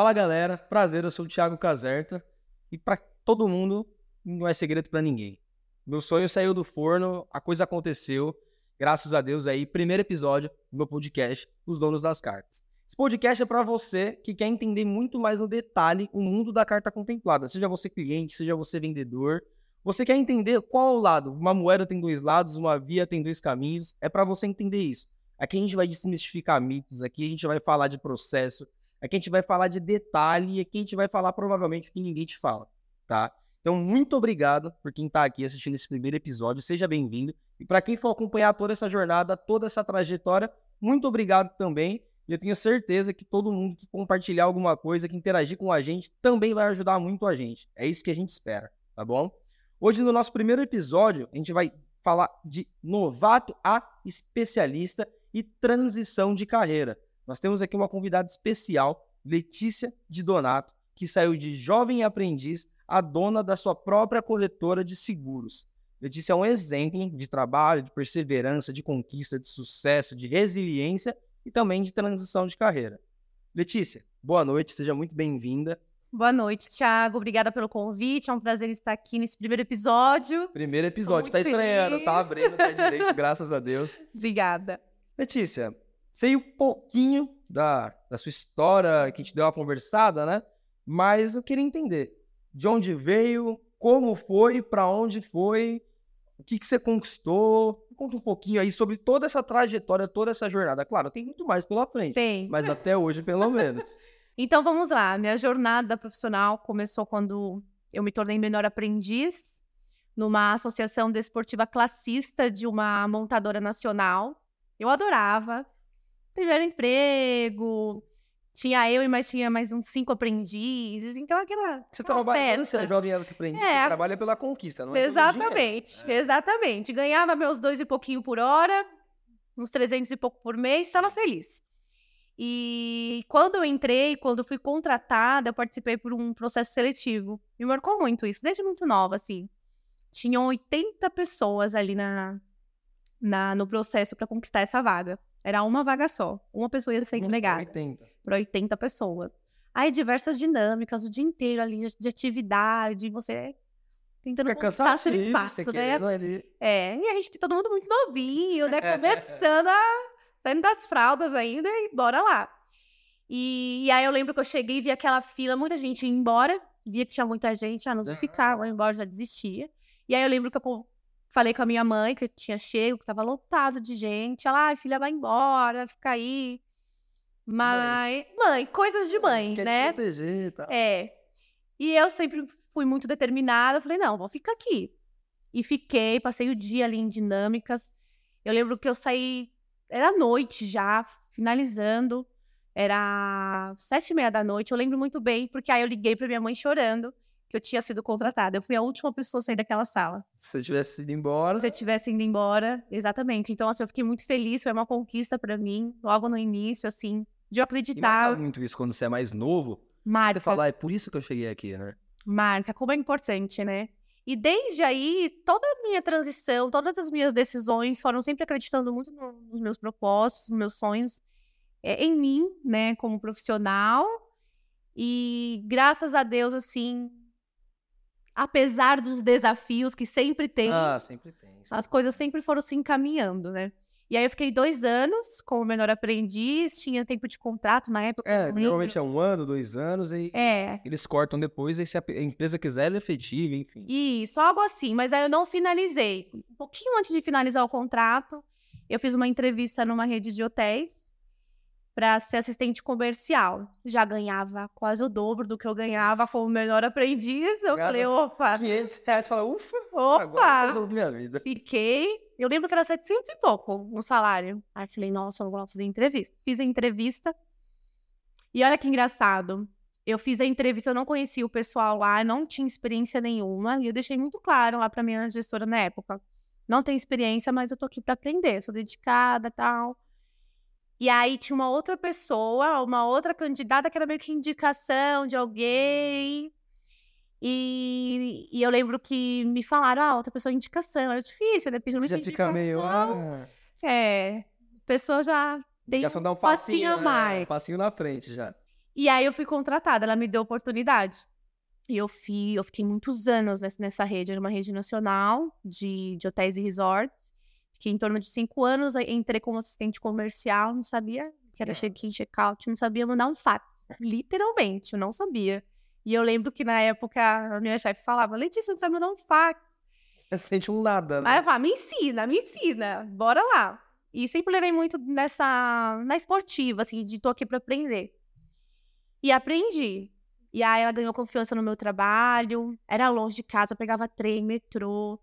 Fala galera, prazer, eu sou o Thiago Caserta e para todo mundo não é segredo para ninguém. Meu sonho saiu do forno, a coisa aconteceu, graças a Deus aí, primeiro episódio do meu podcast, Os Donos das Cartas. Esse podcast é para você que quer entender muito mais no detalhe o mundo da carta contemplada, seja você cliente, seja você vendedor, você quer entender qual o lado? Uma moeda tem dois lados, uma via tem dois caminhos. É para você entender isso. Aqui a gente vai desmistificar mitos, aqui a gente vai falar de processo, aqui a gente vai falar de detalhe e aqui a gente vai falar provavelmente o que ninguém te fala, tá? Então, muito obrigado por quem está aqui assistindo esse primeiro episódio, seja bem-vindo. E para quem for acompanhar toda essa jornada, toda essa trajetória, muito obrigado também. E eu tenho certeza que todo mundo que compartilhar alguma coisa, que interagir com a gente, também vai ajudar muito a gente. É isso que a gente espera, tá bom? Hoje, no nosso primeiro episódio, a gente vai falar de novato a especialista e transição de carreira. Nós temos aqui uma convidada especial, Letícia de Donato, que saiu de jovem aprendiz a dona da sua própria corretora de seguros. Letícia é um exemplo de trabalho, de perseverança, de conquista, de sucesso, de resiliência e também de transição de carreira. Letícia, boa noite, seja muito bem-vinda. Boa noite, Thiago. Obrigada pelo convite. É um prazer estar aqui nesse primeiro episódio. Primeiro episódio, tá estranhando, tá abrindo pé direito, graças a Deus. Obrigada. Letícia, sei um pouquinho da, da sua história, que a gente deu uma conversada, né? Mas eu queria entender de onde veio, como foi, para onde foi, o que, que você conquistou. Conta um pouquinho aí sobre toda essa trajetória, toda essa jornada. Claro, tem muito mais pela frente. Tem. Mas até hoje, pelo menos. Então vamos lá. Minha jornada profissional começou quando eu me tornei menor aprendiz numa associação desportiva classista de uma montadora nacional. Eu adorava. Primeiro emprego, tinha eu e mais tinha mais uns cinco aprendizes, então aquela. Você trabalha, você é jovem aprendiz, é, você trabalha pela conquista, não é? Exatamente, é. exatamente. Ganhava meus dois e pouquinho por hora, uns trezentos e pouco por mês, estava feliz. E quando eu entrei, quando fui contratada, eu participei por um processo seletivo. Me marcou muito isso, desde muito nova, assim. Tinham 80 pessoas ali na, na no processo para conquistar essa vaga. Era uma vaga só. Uma pessoa ia ser empregada. Para 80 pessoas. Aí diversas dinâmicas, o dia inteiro ali de atividade, você tentando Fica conquistar seu espaço, né? É, e a gente, todo mundo muito novinho, né? Começando a saindo das fraldas ainda e bora lá. E, e, aí eu lembro que eu cheguei e vi aquela fila, muita gente ia embora, via que tinha muita gente, ah, não vou ficar, vou embora, já desistia. E aí eu lembro que eu falei com a minha mãe, que tinha chego, que tava lotado de gente. Ela, ah, filha, vai embora, fica aí. Mas, mãe, mãe coisas de mãe, Quer né? Te proteger, tá? É. E eu sempre fui muito determinada, falei, não, vou ficar aqui. E fiquei, passei o dia ali em dinâmicas. Eu lembro que eu saí era noite já, finalizando. Era sete e meia da noite. Eu lembro muito bem, porque aí eu liguei pra minha mãe chorando que eu tinha sido contratada. Eu fui a última pessoa a sair daquela sala. Se você tivesse ido embora. Se eu tivesse ido embora, exatamente. Então, assim, eu fiquei muito feliz. Foi uma conquista para mim, logo no início, assim, de eu acreditar. E muito isso quando você é mais novo. Marca. Você fala, ah, é por isso que eu cheguei aqui, né? Marca, como é importante, né? E desde aí, toda a minha transição, todas as minhas decisões foram sempre acreditando muito nos meus propósitos, nos meus sonhos, é, em mim, né, como profissional. E graças a Deus, assim, apesar dos desafios que sempre tem, ah, sempre tem, sempre. as coisas sempre foram se encaminhando, né? E aí eu fiquei dois anos como menor aprendiz, tinha tempo de contrato na época. É, normalmente é um ano, dois anos, e é. eles cortam depois, e se a empresa quiser, ela é efetiva, enfim. Isso, algo assim, mas aí eu não finalizei. Um pouquinho antes de finalizar o contrato, eu fiz uma entrevista numa rede de hotéis para ser assistente comercial. Já ganhava quase o dobro do que eu ganhava como menor aprendiz. Eu falei, opa. 500 reais, fala, ufa, opa. Agora resolvi minha vida. Fiquei eu lembro que era 700 e pouco no salário. Aí falei, nossa, eu vou fazer entrevista. Fiz a entrevista. E olha que engraçado. Eu fiz a entrevista, eu não conhecia o pessoal lá, não tinha experiência nenhuma. E eu deixei muito claro lá pra minha gestora na época. Não tenho experiência, mas eu tô aqui pra aprender. Sou dedicada e tal. E aí tinha uma outra pessoa, uma outra candidata que era meio que indicação de alguém. E, e, eu lembro que me falaram, ah, outra pessoa indicação. É difícil, né? Já fica indicação. meio. Ah. É, a pessoa já tem um dá um passinho, passinho a mais. É, um passinho na frente já. E aí eu fui contratada, ela me deu oportunidade. E eu, fui, eu fiquei muitos anos nessa, nessa rede, era uma rede nacional de, de hotéis e resorts. Fiquei em torno de cinco anos, entrei como assistente comercial, não sabia que era check-in, check-out, não sabia mandar um fax. Literalmente, eu não sabia. E eu lembro que na época a minha chefe falava, Letícia, não sabe mandar um fax. Você sente um nada, né? Aí eu falava, me ensina, me ensina, bora lá. E sempre levei muito nessa, na esportiva, assim, de tô aqui pra aprender. E aprendi. E aí ela ganhou confiança no meu trabalho, era longe de casa, pegava trem, metrô.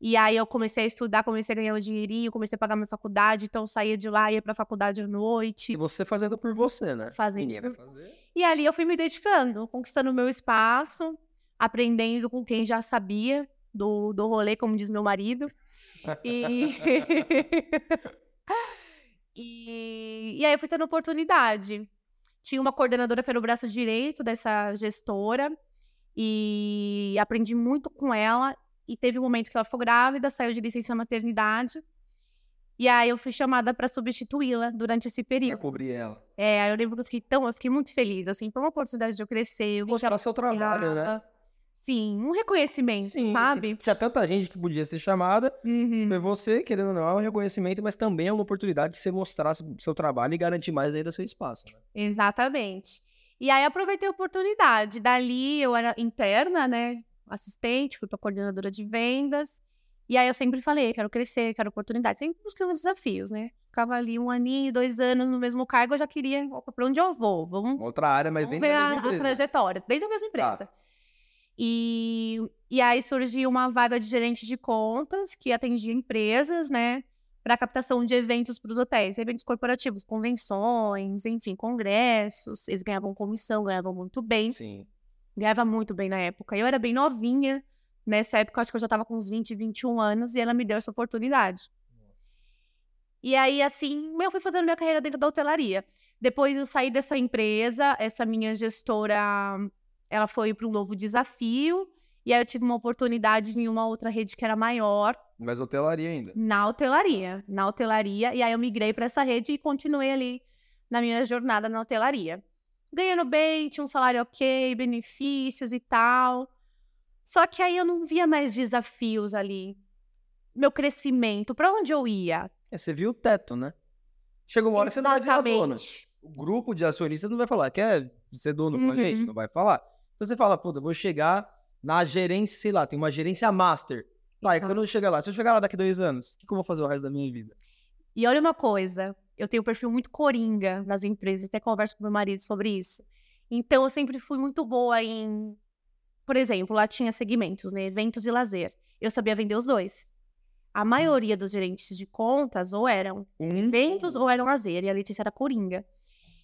E aí eu comecei a estudar, comecei a ganhar um dinheirinho, comecei a pagar minha faculdade, então eu saía de lá, ia pra faculdade à noite. E você fazendo por você, né? Fazendo. Fazer. E ali eu fui me dedicando, conquistando o meu espaço, aprendendo com quem já sabia do, do rolê, como diz meu marido. E... e... e aí eu fui tendo oportunidade. Tinha uma coordenadora que era o braço direito dessa gestora e aprendi muito com ela. E teve um momento que ela ficou grávida, saiu de licença maternidade. E aí eu fui chamada para substituí-la durante esse Pra período. cobrir ela. É, aí eu lembro que eu fiquei tão, eu fiquei muito feliz, assim, foi uma oportunidade de eu crescer, eu Mostrar seu trabalho, né? Sim, um reconhecimento, Sim, sabe? Tinha tanta gente que podia ser chamada. Uhum. Foi você, querendo ou não, é um reconhecimento, mas também é uma oportunidade de você mostrar seu trabalho e garantir mais ainda seu espaço. Né? Exatamente. E aí aproveitei a oportunidade. Dali eu era interna, né? Assistente, fui para coordenadora de vendas. E aí eu sempre falei, quero crescer, quero oportunidade, sempre buscando desafios, né? Ficava ali um aninho, dois anos no mesmo cargo, eu já queria, opa, pra onde eu vou? Vamos, Outra área, mas vamos dentro ver da a, mesma a empresa. trajetória, dentro da mesma empresa. E, e aí surgiu uma vaga de gerente de contas que atendia empresas, né? Para captação de eventos para os hotéis, eventos corporativos, convenções, enfim, congressos. Eles ganhavam comissão, ganhavam muito bem. Sim. Ganhava muito bem na época. Eu era bem novinha. Nessa época, acho que eu já estava com uns 20, 21 anos e ela me deu essa oportunidade. E aí, assim, eu fui fazendo minha carreira dentro da hotelaria. Depois eu saí dessa empresa, essa minha gestora, ela foi para um novo desafio. E aí eu tive uma oportunidade em uma outra rede que era maior, Mas hotelaria ainda. na hotelaria. Na hotelaria. E aí eu migrei para essa rede e continuei ali na minha jornada na hotelaria. Ganhando bem, tinha um salário ok, benefícios e tal. Só que aí eu não via mais desafios ali. Meu crescimento, para onde eu ia? É, você viu o teto, né? Chega uma hora que você não vai virar. Exatamente. O grupo de acionistas não vai falar, quer ser dono com a Uhum. gente? Não vai falar. Então você fala, puta, eu vou chegar na gerência, sei lá, tem uma gerência master. Tá, e quando eu chegar lá, se eu chegar lá daqui dois anos, o que, que eu vou fazer o resto da minha vida? E olha uma coisa, eu tenho um perfil muito coringa nas empresas, até converso com meu marido sobre isso. Então eu sempre fui muito boa em, por exemplo, lá tinha segmentos, né, eventos e lazer. Eu sabia vender os dois. A maioria dos gerentes de contas ou eram Um eventos ou eram lazer, e a Letícia era coringa.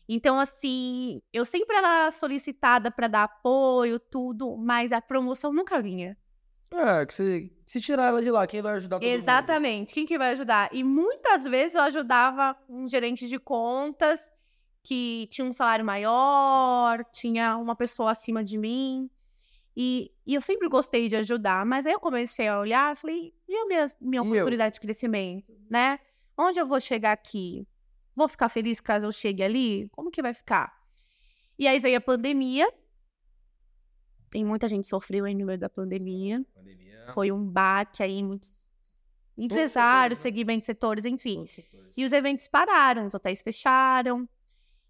Então, assim, eu sempre era solicitada para dar apoio, tudo, mas a promoção nunca vinha. É, que você, se tirar ela de lá, quem vai ajudar todo mundo? Exatamente. Quem que vai ajudar? E muitas vezes eu ajudava um gerente de contas que tinha um salário maior, tinha uma pessoa acima de mim. E, e eu sempre gostei de ajudar, mas aí eu comecei a olhar e falei, e a minha, minha E eu? oportunidade de crescimento, né? Onde eu vou chegar aqui? Vou ficar feliz caso eu chegue ali? Como que vai ficar? E aí veio a pandemia. Tem muita gente sofreu aí no meio da pandemia. Pandemia. Foi um bate aí, muitos empresários, né? segmentos, setores, enfim. Setores. E os eventos pararam, os hotéis fecharam,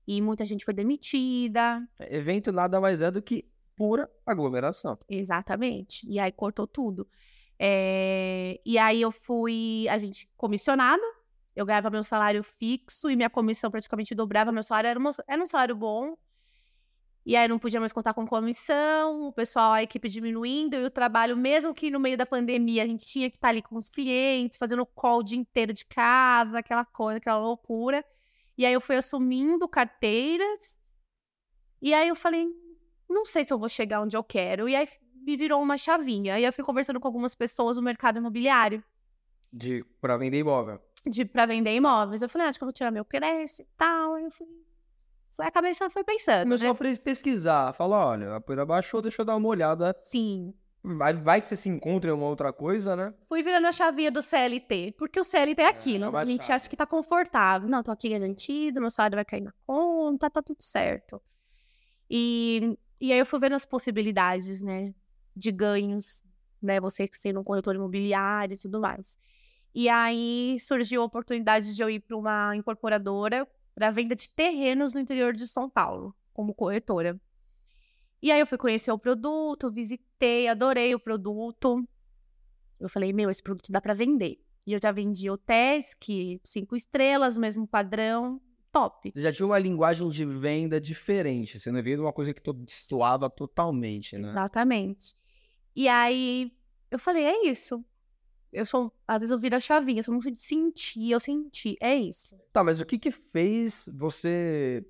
e muita gente foi demitida. É, Evento nada mais é do que pura aglomeração. Exatamente. E aí cortou tudo. É, E aí eu fui, a gente, comissionada. Eu ganhava meu salário fixo e minha comissão praticamente dobrava meu salário. Era, uma- era um salário bom. E aí não podia mais contar com comissão, o pessoal, a equipe diminuindo, e o trabalho, mesmo que no meio da pandemia a gente tinha que estar ali com os clientes, fazendo call o dia inteiro de casa, aquela coisa, aquela loucura. E aí eu fui assumindo carteiras. E aí eu falei, não sei se eu vou chegar onde eu quero. E aí me virou uma chavinha. Aí eu fui conversando com algumas pessoas no mercado imobiliário De, pra vender imóvel. de para vender imóveis. Eu falei, ah, acho que eu vou tirar meu crédito e tal. Aí eu fui, foi a cabeça foi pensando, Começou né? a pesquisar, falar, olha, a poeira baixou, deixa eu dar uma olhada. Sim. Vai, vai que você se encontra em uma outra coisa, né? Fui virando a chavinha do CLT, porque o CLT é aquilo. uma a gente acha que tá confortável. Não, tô aqui garantido, meu salário vai cair na conta, tá tudo certo. E, e aí eu fui vendo as possibilidades, né? De ganhos, né? Você sendo um corretor imobiliário e tudo mais. E aí surgiu a oportunidade de eu ir para uma incorporadora para venda de terrenos no interior de São Paulo, como corretora. E aí eu fui conhecer o produto, visitei, adorei o produto. Eu falei, meu, esse produto dá para vender. E eu já vendi hotéis que cinco estrelas, mesmo padrão, top. Você já tinha uma linguagem de venda diferente. Você não veio de uma coisa que tu destoava totalmente, né? Exatamente. E aí eu falei, é isso. Eu sou, às vezes eu viro a chavinha, eu sou muito de sentir, eu senti, é isso. Tá, mas o que que fez você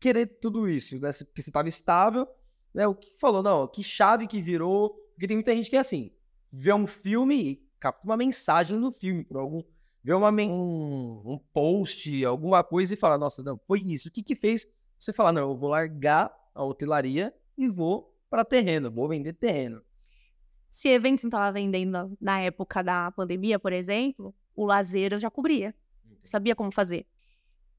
querer tudo isso, né? Porque você estava estável, né? O que falou, não, que chave que virou? Porque tem muita gente que é assim, vê um filme e capta uma mensagem no filme, por algum, vê uma, um, um post, alguma coisa e fala, nossa, não, foi isso. O que que fez você falar, não, eu vou largar a hotelaria e vou para terreno, vou vender terreno. Se eventos não estava vendendo na época da pandemia, por exemplo, o lazer eu já cobria. Sabia como fazer.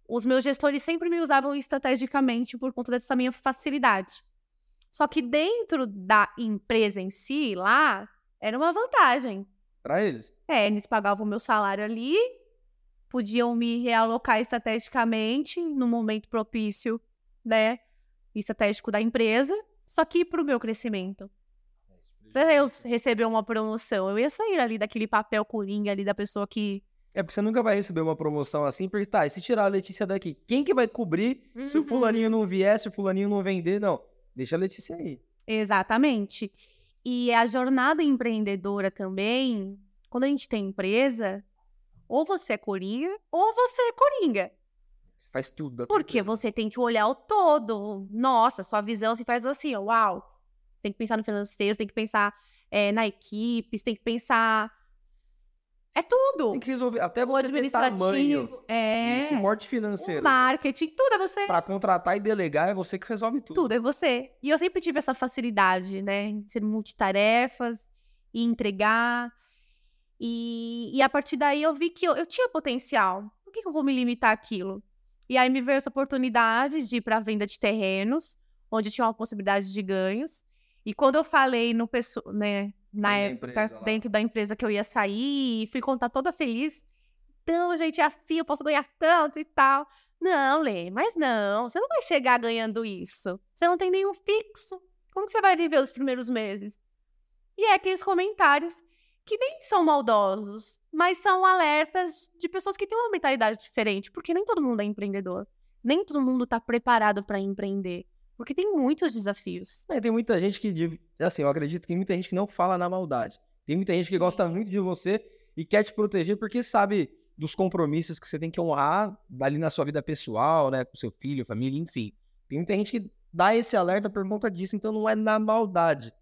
Os meus gestores sempre me usavam estrategicamente por conta dessa minha facilidade. Só que dentro da empresa em si, lá, era uma vantagem. Para eles? É, eles pagavam o meu salário ali, podiam me realocar estrategicamente no momento propício, né? Estratégico da empresa, só que para o meu crescimento. Pra eu receber uma promoção, eu ia sair ali daquele papel coringa ali da pessoa que. É porque você nunca vai receber uma promoção assim, porque tá, e se tirar a Letícia daqui, quem que vai cobrir uhum. se o fulaninho não vier, se o fulaninho não vender? Não, deixa a Letícia aí. Exatamente. E a jornada empreendedora também, quando a gente tem empresa, ou você é coringa, ou você é coringa. Você faz tudo. Porque você tem que olhar o todo. Nossa, sua visão se faz assim, uau tem que pensar no financeiro, tem que pensar é, na equipe, tem que pensar. É tudo. Tem que resolver. Até você ter tamanho. É. Esse morte financeiro. O marketing, tudo é você. Para contratar e delegar, é você que resolve tudo. Tudo é você. E eu sempre tive essa facilidade, né? Em ser multitarefas e entregar. E, e a partir daí eu vi que eu, eu tinha potencial. Por que, que eu vou me limitar àquilo? E aí me veio essa oportunidade de ir para a venda de terrenos, onde tinha uma possibilidade de ganhos. E quando eu falei no pessoal, né, na época, da dentro da empresa que eu ia sair, e fui contar toda feliz. Então, gente, é assim, eu posso ganhar tanto e tal. Não, Lê, mas não, você não vai chegar ganhando isso. Você não tem nenhum fixo. Como que você vai viver os primeiros meses? E é aqueles comentários que nem são maldosos, mas são alertas de pessoas que têm uma mentalidade diferente, porque nem todo mundo é empreendedor. Nem todo mundo está preparado para empreender. Porque tem muitos desafios. É, tem muita gente que, assim, eu acredito que tem muita gente que não fala na maldade. Tem muita gente que gosta muito de você e quer te proteger porque sabe dos compromissos que você tem que honrar ali na sua vida pessoal, né, com seu filho, família, enfim. Tem muita gente que dá esse alerta por conta disso, então não é na maldade.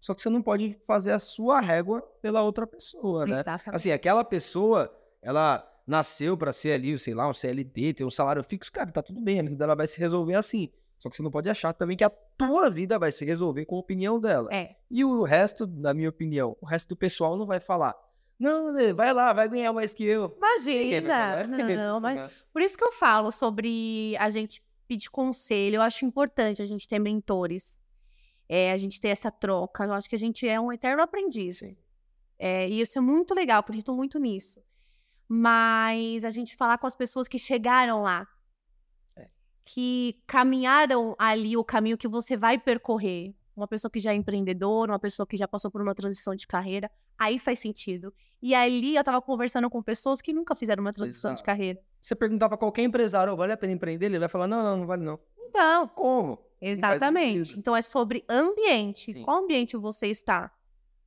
Só que você não pode fazer a sua régua pela outra pessoa, né? Exatamente. Assim, aquela pessoa, ela nasceu para ser ali, sei lá, um CLT, ter um salário fixo, cara, tá tudo bem, a vida dela vai se resolver assim. Só que você não pode achar também que a tua vida vai se resolver com a opinião dela. É. E o resto, na minha opinião, o resto do pessoal não vai falar. Não, vai lá, vai ganhar mais que eu. Imagina. Não, mas... Né? Por isso que eu falo sobre a gente pedir conselho. Eu acho importante a gente ter mentores. É, a gente ter essa troca. Eu acho que a gente é um eterno aprendiz. É, e isso é muito legal, acredito muito nisso. Mas a gente falar com as pessoas que chegaram lá, que caminharam ali o caminho que você vai percorrer. Uma pessoa que já é empreendedora, uma pessoa que já passou por uma transição de carreira, aí faz sentido. E ali eu tava conversando com pessoas que nunca fizeram uma transição Exato. de carreira. Você perguntar para qualquer empresário, oh, vale a pena empreender? Ele vai falar, não, não, não vale não. Então. Como? Exatamente. Então é sobre ambiente. Sim. Qual ambiente você está?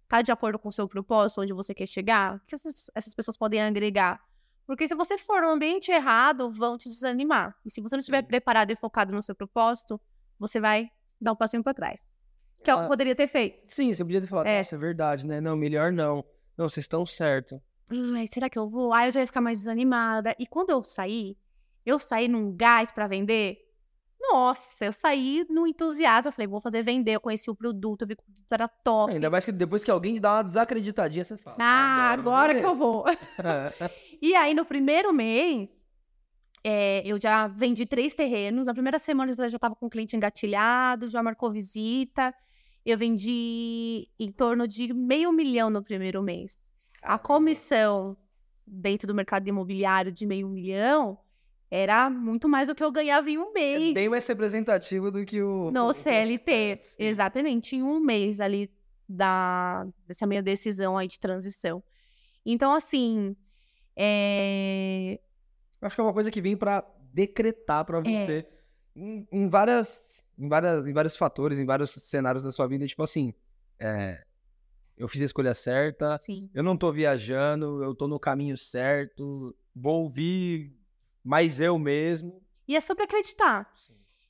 Tá de acordo com o seu propósito, onde você quer chegar? O que essas, essas pessoas podem agregar? Porque se você for no ambiente errado, vão te desanimar. E se você não estiver preparado e focado no seu propósito, você vai dar um passinho para trás. Que é o que ah, poderia ter feito. Sim, você podia ter falado, é. nossa, é verdade, né? Não, melhor não. Não, vocês estão certo. Ai, será que eu vou? Aí eu já ia ficar mais desanimada. E quando eu saí, eu saí num gás para vender. Nossa, eu saí no entusiasmo. Eu falei, vou fazer vender. Eu conheci o produto, eu vi que o produto era top. Ainda mais que depois que alguém dá uma desacreditadinha, você fala. Ah, agora, agora que eu vou. E aí, no primeiro mês, É, eu já vendi três terrenos. Na primeira semana eu já estava com o cliente engatilhado, já marcou visita. Eu vendi em torno de meio milhão no primeiro mês. A comissão dentro do mercado imobiliário de meio milhão era muito mais do que eu ganhava em um É mês. bem mais representativo do que o. No CLT, Sim. exatamente, em um mês ali da, dessa minha decisão aí de transição. Então, assim, é, Acho que é uma coisa que vem pra decretar pra você em, em várias, em várias, em vários fatores, em vários cenários da sua vida, tipo assim, é, eu fiz a escolha certa, sim, eu não tô viajando, eu tô no caminho certo, vou ouvir mais eu mesmo. e é sobre acreditar.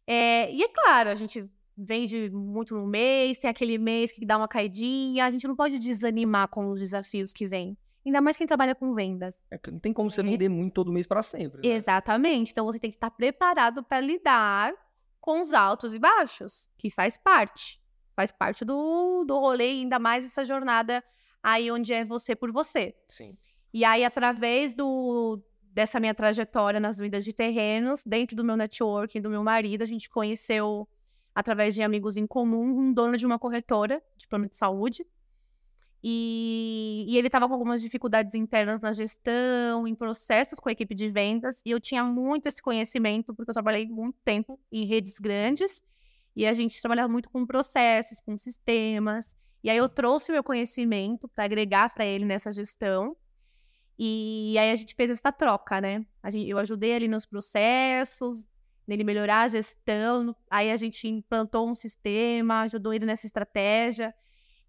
É, e é claro, a gente vende muito no mês, tem aquele mês que dá uma caidinha, a gente não pode desanimar com os desafios que vêm. Ainda mais quem trabalha com vendas. É não tem como você É. vender muito todo mês pra sempre. né? Exatamente. Então você tem que estar preparado para lidar com os altos e baixos, que faz parte. Faz parte do, do rolê, ainda mais essa jornada aí onde é você por você. Sim. E aí, através do, dessa minha trajetória nas vendas de terrenos, dentro do meu networking, do meu marido, a gente conheceu, através de amigos em comum, um dono de uma corretora de plano de saúde. E, e ele estava com algumas dificuldades internas na gestão, em processos com a equipe de vendas, e eu tinha muito esse conhecimento, porque eu trabalhei muito tempo em redes grandes, e a gente trabalhava muito com processos, com sistemas. E aí eu trouxe o meu conhecimento para agregar para ele nessa gestão. E aí a gente fez essa troca, né? Gente- eu ajudei ele nos processos, nele melhorar a gestão. Aí a gente implantou um sistema, ajudou ele nessa estratégia.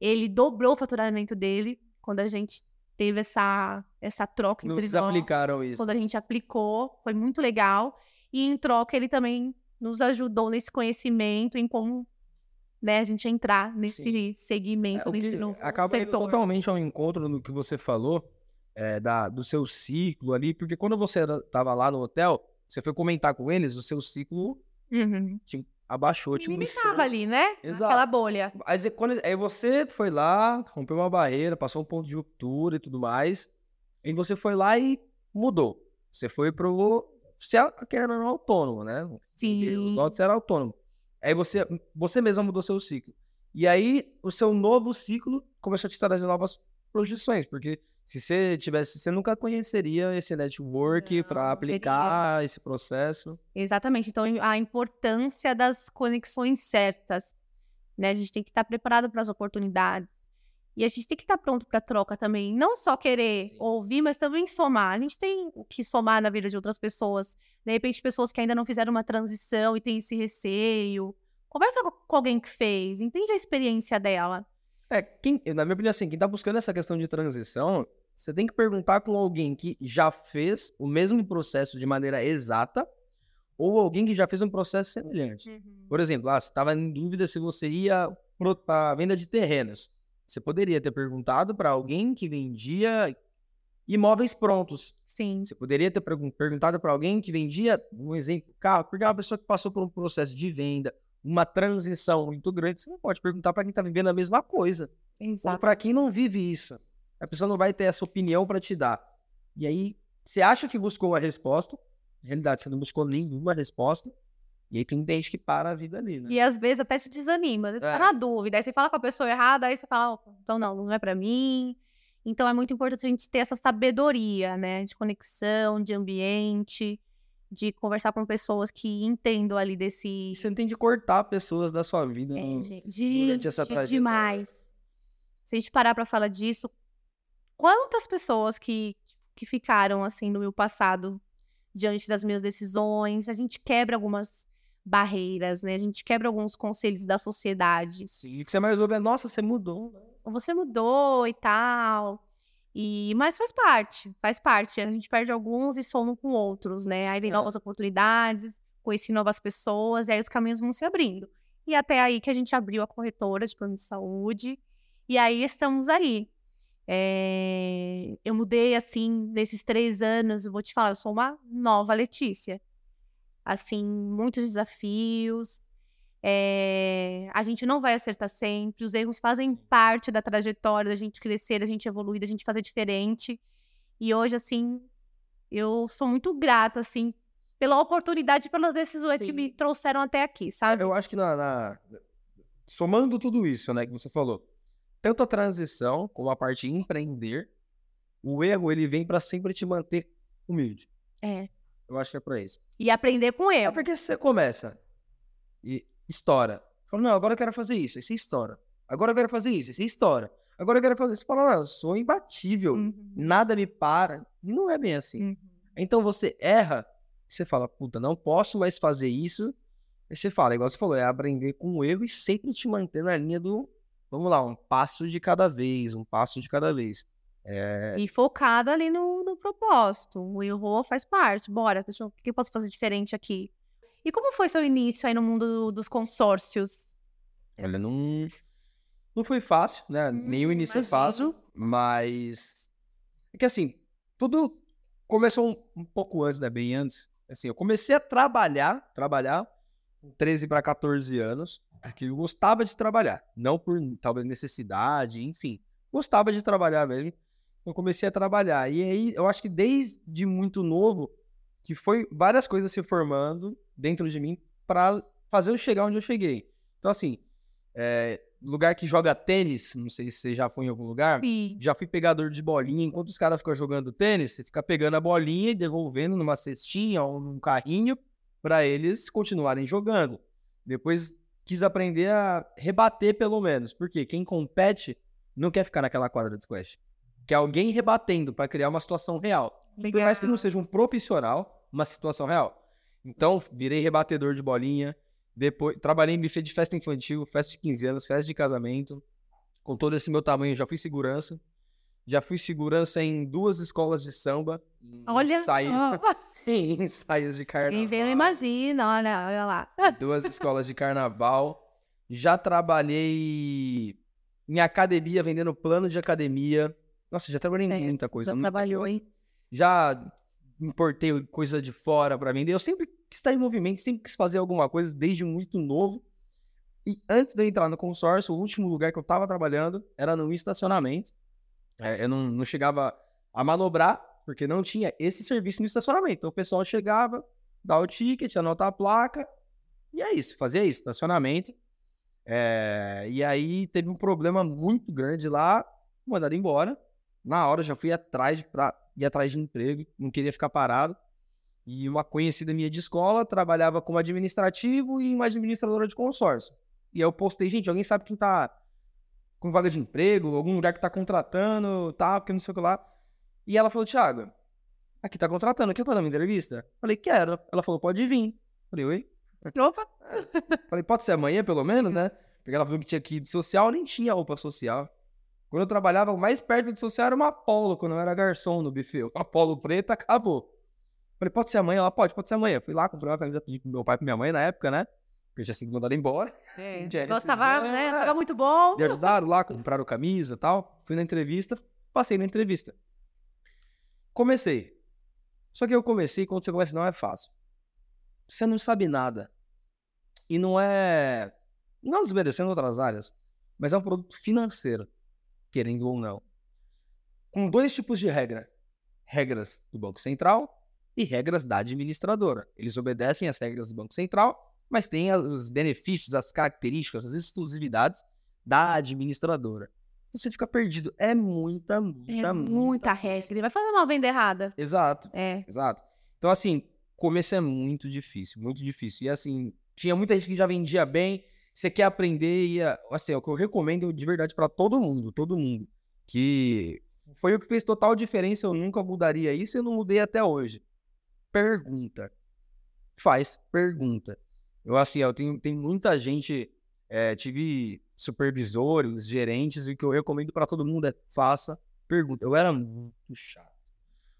Ele dobrou o faturamento dele quando a gente teve essa, essa troca entre vocês nós. aplicaram isso. Quando a gente aplicou, foi muito legal. E em troca, ele também nos ajudou nesse conhecimento, em como né, a gente entrar nesse Sim. segmento, É, nesse novo acaba indo setor. totalmente ao encontro do que você falou, é, da, do seu ciclo ali, porque quando você era- tava lá no hotel, você foi comentar com eles, o seu ciclo Uhum. te abaixou, iniciou. limitava ali, né? Exato. Aquela bolha. Aí, quando, aí você foi lá, rompeu uma barreira, passou um ponto de ruptura e tudo mais, e você foi lá e mudou. Você foi pro... Você era um autônomo, né? Os Sim. lotes era autônomo. Aí você, você mesma mudou seu ciclo. E aí, o seu novo ciclo começou a te trazer novas projeções, porque se você tivesse, você nunca conheceria esse network para aplicar esse processo. Exatamente. Então, a importância das conexões certas. Né? A gente tem que estar preparado para as oportunidades. E a gente tem que estar pronto para troca também. Não só querer Sim. ouvir, mas também somar. A gente tem o que somar na vida de outras pessoas. De repente, pessoas que ainda não fizeram uma transição e têm esse receio. Conversa co- com alguém que fez, entende a experiência dela. É, quem, na minha opinião, assim, quem tá buscando essa questão de transição, você tem que perguntar com alguém que já fez o mesmo processo de maneira exata ou alguém que já fez um processo semelhante. Por exemplo, ah, você estava em dúvida se você ia para a venda de terrenos. Você poderia ter perguntado para alguém que vendia imóveis prontos. Sim. Você poderia ter pergun- perguntado para alguém que vendia, um exemplo, carro, porque é uma pessoa que passou por um processo de venda, uma transição muito grande. Você não pode perguntar para quem está vivendo a mesma coisa. Ou Exato. para quem não vive isso. A pessoa não vai ter essa opinião para te dar. E aí, você acha que buscou uma resposta, na realidade, você não buscou nenhuma resposta. E aí tem gente que para a vida ali, né? E às vezes até se desanima, às vezes É. tá na dúvida, aí você fala com a pessoa errada, aí você fala, "Opa, então não, não é pra mim. Então é muito importante a gente ter essa sabedoria, né, de conexão, de ambiente, de conversar com pessoas que entendam ali desse E você tem de cortar pessoas da sua vida. é, no- gente, durante essa trajetória. demais. Se a gente parar pra falar disso, quantas pessoas que que ficaram assim no meu passado diante das minhas decisões, a gente quebra algumas barreiras, né? A gente quebra alguns conselhos da sociedade. Sim, o que você mais ouve é, nossa, você mudou. né? Você mudou e tal. E mas faz parte, faz parte. A gente perde alguns e soma com outros, né? Aí vem É. novas oportunidades, conheci novas pessoas, e aí os caminhos vão se abrindo. E até aí que a gente abriu a corretora de plano de saúde. E aí estamos aí. É, Eu mudei, assim, nesses três anos, eu vou te falar, eu sou uma nova Letícia. Assim, muitos desafios. É, A gente não vai acertar sempre, os erros fazem parte da trajetória da gente crescer, da gente evoluir, da gente fazer diferente. E hoje, assim, eu sou muito grata, assim, pela oportunidade, pelas decisões que Sim. me trouxeram até aqui, sabe? Eu acho que na, na- somando tudo isso, né, que você falou, tanto a transição como a parte de empreender, o erro ele vem pra sempre te manter humilde. É. Eu acho que é pra isso. E aprender com É erro. porque você começa e estoura. Fala, não, agora eu quero fazer isso, aí você estoura. Agora eu quero fazer isso, aí você estoura. Agora eu quero fazer isso. Você fala, não, eu sou imbatível, Uhum. nada me para. E não é bem assim. Uhum. Então você erra, você fala, puta, não posso mais fazer isso. Aí você fala, igual você falou, é aprender com o erro e sempre te manter na linha do, vamos lá, um passo de cada vez, um passo de cada vez. É, E focado ali no, no propósito. O erro faz parte. Bora, deixa eu, o que eu posso fazer diferente aqui? E como foi seu início aí no mundo do- dos consórcios? olha, não, não foi fácil, né? Hum, início é imagino. fácil, mas é que assim, tudo começou um, um pouco antes, né? Bem antes. Assim, eu comecei a trabalhar, trabalhar 13 para 14 anos, porque eu gostava de trabalhar, não por talvez necessidade, enfim, gostava de trabalhar mesmo. Eu comecei a trabalhar e aí eu acho que desde muito novo que foi várias coisas se formando dentro de mim para fazer eu chegar onde eu cheguei. Então assim, é, lugar que joga tênis, não sei se você já foi em algum lugar, Sim. já fui pegador de bolinha. Enquanto os caras ficam jogando tênis, você fica pegando a bolinha e devolvendo numa cestinha ou num carrinho para eles continuarem jogando. Depois quis aprender a rebater pelo menos, porque quem compete não quer ficar naquela quadra de squash. Quer alguém rebatendo para criar uma situação real. Por mais que não seja um profissional, uma situação real. Então, virei rebatedor de bolinha. Depois, trabalhei em buffet de festa infantil, festa de 15 anos, festa de casamento. Com todo esse meu tamanho, já fui segurança. Já fui segurança em duas escolas de samba. Olha ensaio- só. em ensaios de carnaval. Quem vê não imagina, olha, olha lá. Duas escolas de carnaval. Já trabalhei em academia, vendendo plano de academia. Nossa, já trabalhei em Certo, muita coisa. já muita trabalhou, coisa. hein? Já importei coisa de fora pra vender. Eu sempre quis estar em movimento, sempre quis fazer alguma coisa desde muito novo. E antes de eu entrar no consórcio, o último lugar que eu tava trabalhando era no estacionamento. É, eu não, não chegava a manobrar, porque não tinha esse serviço no estacionamento. Então o pessoal chegava, dava o ticket, anotava a placa, e é isso, fazia isso, estacionamento. É, e aí teve um problema muito grande lá, mandado embora. Na hora já fui atrás pra, ir atrás de emprego, não queria ficar parado. E uma conhecida minha de escola trabalhava como administrativo e uma administradora de consórcio. E aí eu postei, gente, alguém sabe quem tá com vaga de emprego, algum lugar que tá contratando, tá, porque não sei o que lá. E ela falou, Thiago, aqui tá contratando, quer fazer uma entrevista? Falei, quero. Ela falou, pode vir. Falei, oi? Opa, Falei, pode ser amanhã, pelo menos, né? Porque ela falou que tinha que ir de social, nem tinha roupa social. Quando eu trabalhava, mais perto de social era uma Apollo, quando eu era garçom no buffet. Uma Apollo preta, acabou. Falei, pode ser amanhã? Ela, pode, pode ser amanhã. Fui lá, comprei uma camisa pedi pro meu pai e pra minha mãe na época, né? Porque eu tinha sido mandado embora. é. Já Gostava, né? Tava muito bom. Me ajudaram lá, compraram camisa e tal. Fui na entrevista, passei na entrevista. Comecei. Só que eu comecei, quando você começa, não é fácil. Você não sabe nada. E não é. Não desmerecendo outras áreas, mas é um produto financeiro, querendo ou não. Com dois tipos de regra: regras do Banco Central e regras da administradora. Eles obedecem às regras do Banco Central, mas têm os benefícios, as características, as exclusividades da administradora. Você fica perdido. É muita, muita, É muita regra. Ele vai fazer uma venda errada. Exato, É. exato. Então, assim, começo é muito difícil, muito difícil. E, assim, tinha muita gente que já vendia bem. Você quer aprender e, assim, é o que eu recomendo de verdade pra todo mundo, todo mundo. Que foi o que fez total diferença. Eu nunca mudaria isso e eu não mudei até hoje. Pergunta. Faz pergunta. Eu, assim, eu tenho, tem muita gente. é, tive supervisores, gerentes, e o que eu recomendo pra todo mundo é faça pergunta. Eu era muito chato.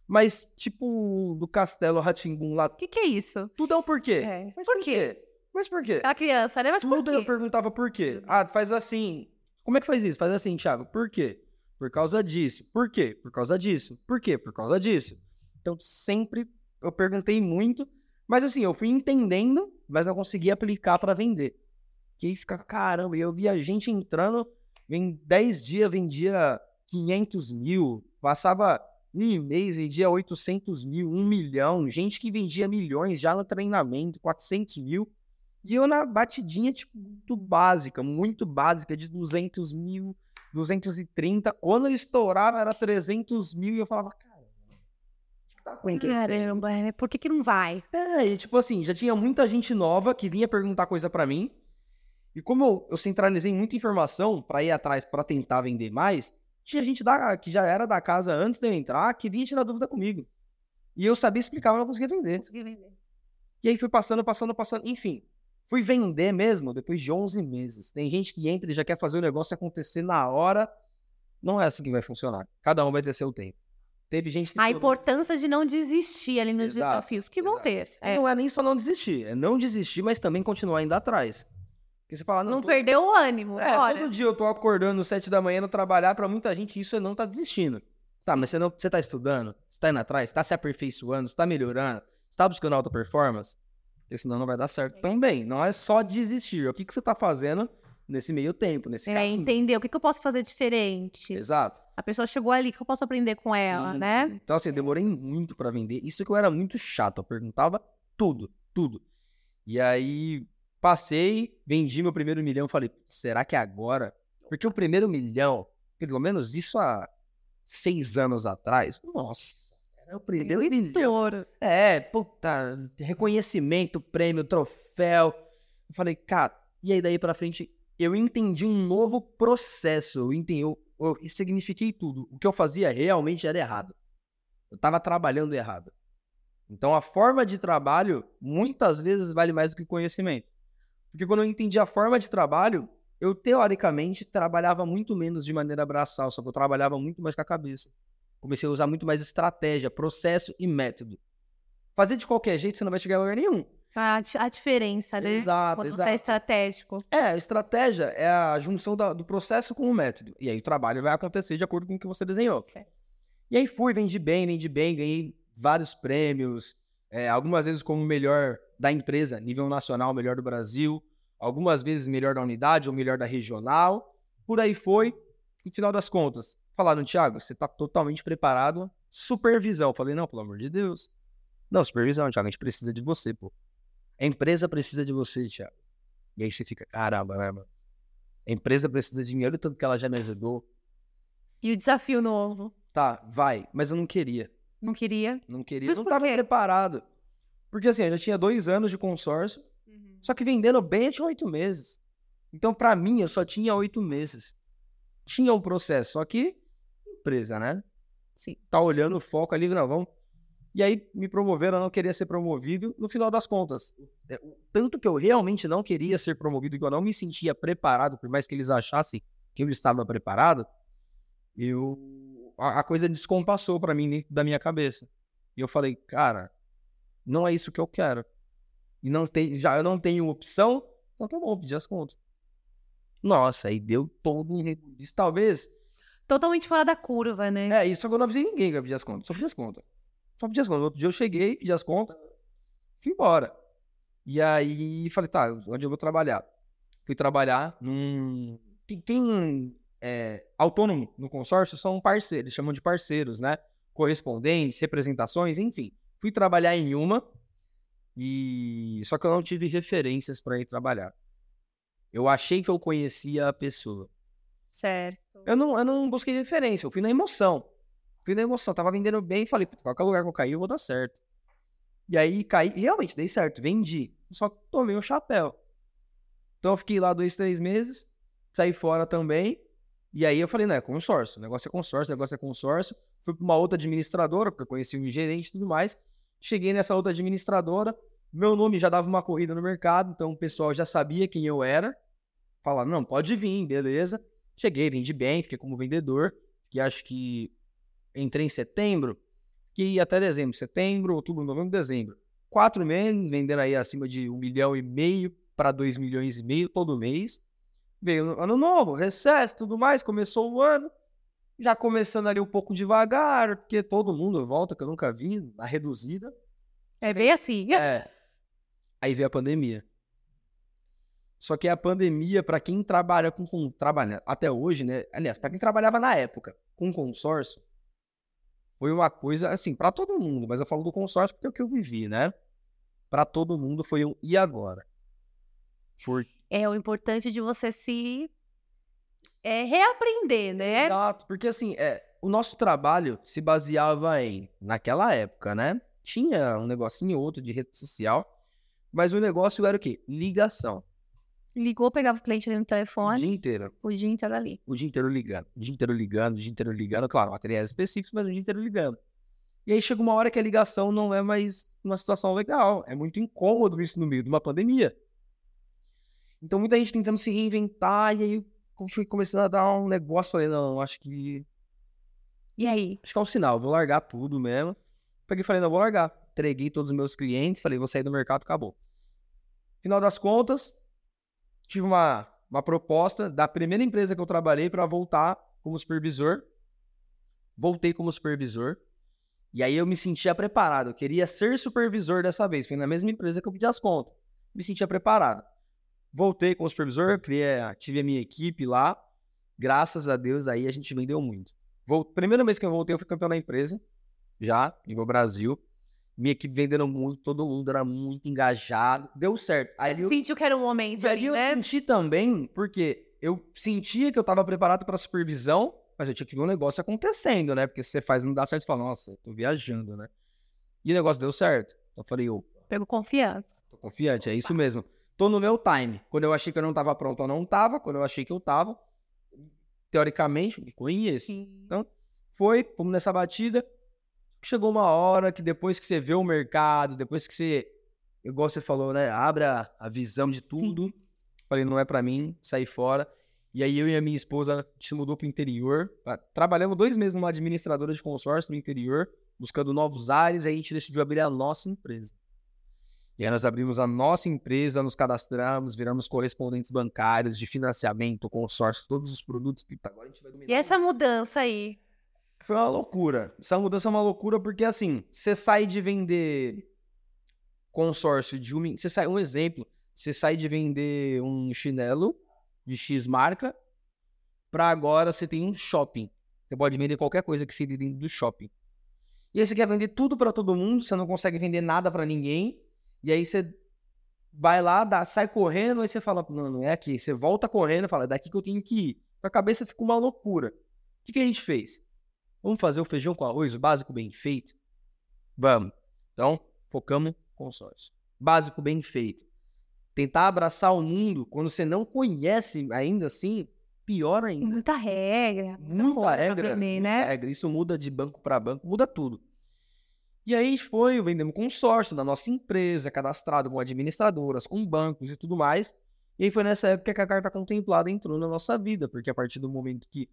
Mas, tipo, do Castelo Ratimbum lá, O que, que é isso? tudo é o porquê. É. Mas Por quê? Mas por quê? Aquela criança, né? Mas por Tudo eu quê? perguntava por quê. Ah, faz assim. Como é que faz isso? Faz assim, Thiago. Por quê? Por causa disso. Por quê? Por causa disso. Por quê? Por causa disso. Então, sempre eu perguntei muito, mas assim, eu fui entendendo, mas não conseguia aplicar pra vender. Aí fica, caramba, e eu via gente entrando, em 10 dias vendia 500 mil, passava um mês vendia 800 mil, um milhão, gente que vendia milhões já no treinamento, 400 mil. E eu na batidinha, tipo, muito básica, muito básica, de 200 mil, 230. Quando eu estourava era 300 mil e eu falava, cara, tá acontecendo? Caramba, é, por que, que não vai? É, e tipo assim, já tinha muita gente nova que vinha perguntar coisa pra mim. E como eu, eu centralizei muita informação pra ir atrás pra tentar vender mais, tinha gente da, que já era da casa antes de eu entrar que vinha tirar dúvida comigo. E eu sabia explicar, mas não conseguia vender. Consegui vender. E aí fui passando, passando, passando. Enfim, fui vender mesmo depois de 11 meses. Tem gente que entra e já quer fazer o negócio acontecer na hora. Não é assim que vai funcionar. Cada um vai ter seu tempo. Teve gente que. A importância de não desistir ali nos Exato, desafios, que vão exato. ter. É. Não é nem só não desistir, é não desistir, mas também continuar indo atrás. Porque você fala, não, Não tô- perdeu o ânimo. É, bora. todo dia eu tô acordando às sete da manhã no trabalhar, pra muita gente isso é não tá desistindo. Tá, mas você não, você tá estudando, você tá indo atrás, você tá se aperfeiçoando, você tá melhorando, você tá buscando alta performance, porque senão não vai dar certo É também. Não é só desistir, é o que, que você tá fazendo nesse meio tempo, nesse É, caminho. entender o que, que eu posso fazer diferente. Exato. A pessoa chegou ali, o que eu posso aprender com ela, Sim, né? sim. Então, assim, eu demorei muito pra vender. Isso que eu era muito chato. Eu perguntava tudo, tudo. E aí, passei, vendi meu primeiro milhão. Falei, será que é agora? Porque o primeiro milhão, pelo menos isso há seis anos atrás, nossa, era o primeiro milhão. É, puta, reconhecimento, prêmio, troféu. Eu falei, cara, e aí daí pra frente eu entendi um novo processo. Eu entendi, eu, eu ressignifiquei tudo. O que eu fazia realmente era errado. Eu tava trabalhando errado. Então a forma de trabalho muitas vezes vale mais do que o conhecimento. Porque quando eu entendi a forma de trabalho, eu teoricamente trabalhava muito menos de maneira braçal, só que eu trabalhava muito mais com a cabeça. Comecei a usar muito mais estratégia, processo e método. Fazer de qualquer jeito você não vai chegar a lugar nenhum. A, di- a diferença, né? Exato, Quando você exato. é estratégico. É, a estratégia é a junção da- do processo com o método. E aí o trabalho vai acontecer de acordo com o que você desenhou. Certo. E aí fui, vendi bem, vendi bem, ganhei vários prêmios. É, algumas vezes como melhor da empresa, nível nacional, melhor do Brasil. Algumas vezes melhor da unidade ou melhor da regional. Por aí foi. No final das contas, falaram, Thiago, você tá totalmente preparado. Supervisão. Eu falei, não, pelo amor de Deus. Não, supervisão, Thiago, a gente precisa de você, pô. A empresa precisa de você, Thiago. E aí você fica, caramba, né, mano? A empresa precisa de mim, olha o tanto que ela já me ajudou. E o desafio novo. Tá, vai, mas eu não queria. Não queria? Não queria, Mas não por tava quê? preparado. Porque assim, eu já tinha dois anos de consórcio, só que vendendo bem eu tinha oito meses. Então, pra mim, eu só tinha oito meses. Tinha um processo, só que empresa, né? Assim, tá olhando o foco ali, não, vamos. E aí me promoveram, eu não queria ser promovido. No final das contas, é, o tanto que eu realmente não queria ser promovido, que eu não me sentia preparado, por mais que eles achassem que eu estava preparado, eu a, coisa descompassou pra mim dentro da minha cabeça. E eu falei, cara, não é isso que eu quero. E não tem, já eu não tenho opção, então tá bom, pedi as contas. Nossa, aí deu todo um rebuliço. Talvez. Totalmente fora da curva, né? É, isso que eu não avisei ninguém que eu pedi as contas. Só pedi as contas. Só pedi as contas. No outro dia eu cheguei, pedi as contas, fui embora. E aí falei, tá, onde eu vou trabalhar? Fui trabalhar num. Quem, quem é autônomo no consórcio são parceiros, eles chamam de parceiros, né? Correspondentes, representações, enfim. Fui trabalhar em uma e só que eu não tive referências para ir trabalhar. Eu achei que eu conhecia a pessoa. Certo. Eu não, eu não busquei referência, eu fui na emoção. Fui na emoção, tava vendendo bem e falei, "Pô, qualquer lugar que eu cair, eu vou dar certo. E aí caí, e realmente dei certo, vendi. Só tomei o chapéu. Então eu fiquei lá dois, três meses, saí fora também. E aí eu falei, não, é consórcio. O negócio é consórcio, o negócio é consórcio. Fui pra uma outra administradora, porque eu conheci um gerente e tudo mais. Cheguei nessa outra administradora, meu nome já dava uma corrida no mercado, então o pessoal já sabia quem eu era. Falaram, não, pode vir, beleza. Cheguei, vendi bem, fiquei como vendedor, que acho que entrei em setembro, que até dezembro, setembro, outubro, novembro, dezembro. Quatro meses, vendendo aí acima de um milhão e meio para dois milhões e meio todo mês. Veio ano novo, recesso, tudo mais, começou o ano, já começando ali um pouco devagar, porque todo mundo volta, que eu nunca vi, na reduzida. É bem assim. É. Aí veio a pandemia. Só que a pandemia, para quem trabalha com, com trabalha até hoje, né? Aliás, para quem trabalhava na época com consórcio, foi uma coisa, assim, para todo mundo, mas eu falo do consórcio porque é o que eu vivi, né? Para todo mundo foi um e agora? Por... É o importante de você se é, reaprender, né? Exato, porque assim, é, o nosso trabalho se baseava em, naquela época, né? Tinha um negocinho outro de rede social, mas o negócio era o quê? Ligação. Ligou, pegava o cliente ali no telefone. O dia inteiro. O dia inteiro ali. O dia inteiro ligando. O dia inteiro ligando, o dia inteiro ligando. Claro, materiais específicos, mas o dia inteiro ligando. E aí chega uma hora que a ligação não é mais uma situação legal. É muito incômodo isso no meio de uma pandemia. Então muita gente tentando se reinventar. E aí eu fui começando a dar um negócio. Falei, não, acho que. E aí? Acho que é um sinal. Vou largar tudo mesmo. Peguei e falei, não, vou largar. Entreguei todos os meus clientes. Falei, vou sair do mercado, acabou. Final das contas, tive uma, uma proposta da primeira empresa que eu trabalhei para voltar como supervisor. Voltei como supervisor. E aí eu me sentia preparado. Eu queria ser supervisor dessa vez. Foi na mesma empresa que eu pedi as contas. Me sentia preparado. Voltei como supervisor, criei, tive a minha equipe lá. Graças a Deus, aí a gente vendeu muito. Primeira vez que eu voltei, eu fui campeão da empresa. Já, nível Brasil. Minha equipe vendendo muito, todo mundo era muito engajado. Deu certo. Aí eu sentiu que era o momento. Aí eu né? senti também, porque eu sentia que eu estava preparado para supervisão, mas eu tinha que ver um negócio acontecendo, né? Porque se você faz não dá certo, você fala, nossa, tô viajando, né? E o negócio deu certo. Então eu falei, eu. Pegou confiança. Tô confiante, é isso mesmo. Tô no meu time. Quando eu achei que eu não tava pronto, eu não tava. Quando eu achei que eu tava, teoricamente, me conheço. Sim. Então, foi, fomos nessa batida chegou uma hora que depois que você vê o mercado, depois que você, igual você falou, né, abre a, visão de tudo, Sim. falei, não é para mim, sair fora. E aí eu e a minha esposa gente mudou pro interior. Trabalhamos dois meses numa administradora de consórcio no interior, buscando novos ares, aí a gente decidiu abrir a nossa empresa. E aí nós abrimos a nossa empresa, nos cadastramos, viramos correspondentes bancários de financiamento, consórcio, todos os produtos. Agora a gente vai dominar. E essa mudança aí? Foi uma loucura. Essa mudança é uma loucura porque, assim, você sai de vender consórcio de uma. Você sai, um exemplo, você sai de vender um chinelo de X marca para agora você tem um shopping. Você pode vender qualquer coisa que seja dentro do shopping. E aí você quer vender tudo para todo mundo, você não consegue vender nada para ninguém. E aí você vai lá, dá, sai correndo, aí você fala, não, não é aqui. Você volta correndo e fala, é daqui que eu tenho que ir. A cabeça fica uma loucura. O que, que a gente fez? Vamos fazer o feijão com arroz, o básico bem feito? Vamos. Então, focamos consórcio. Básico bem feito. Tentar abraçar o mundo quando você não conhece ainda assim, pior ainda. Muita regra. Muita regra. Aprender, muita né? regra. Isso muda de banco para banco, muda tudo. E aí foi, vendemos consórcio da nossa empresa, cadastrado com administradoras, com bancos e tudo mais. E aí foi nessa época que a carta contemplada entrou na nossa vida, porque a partir do momento que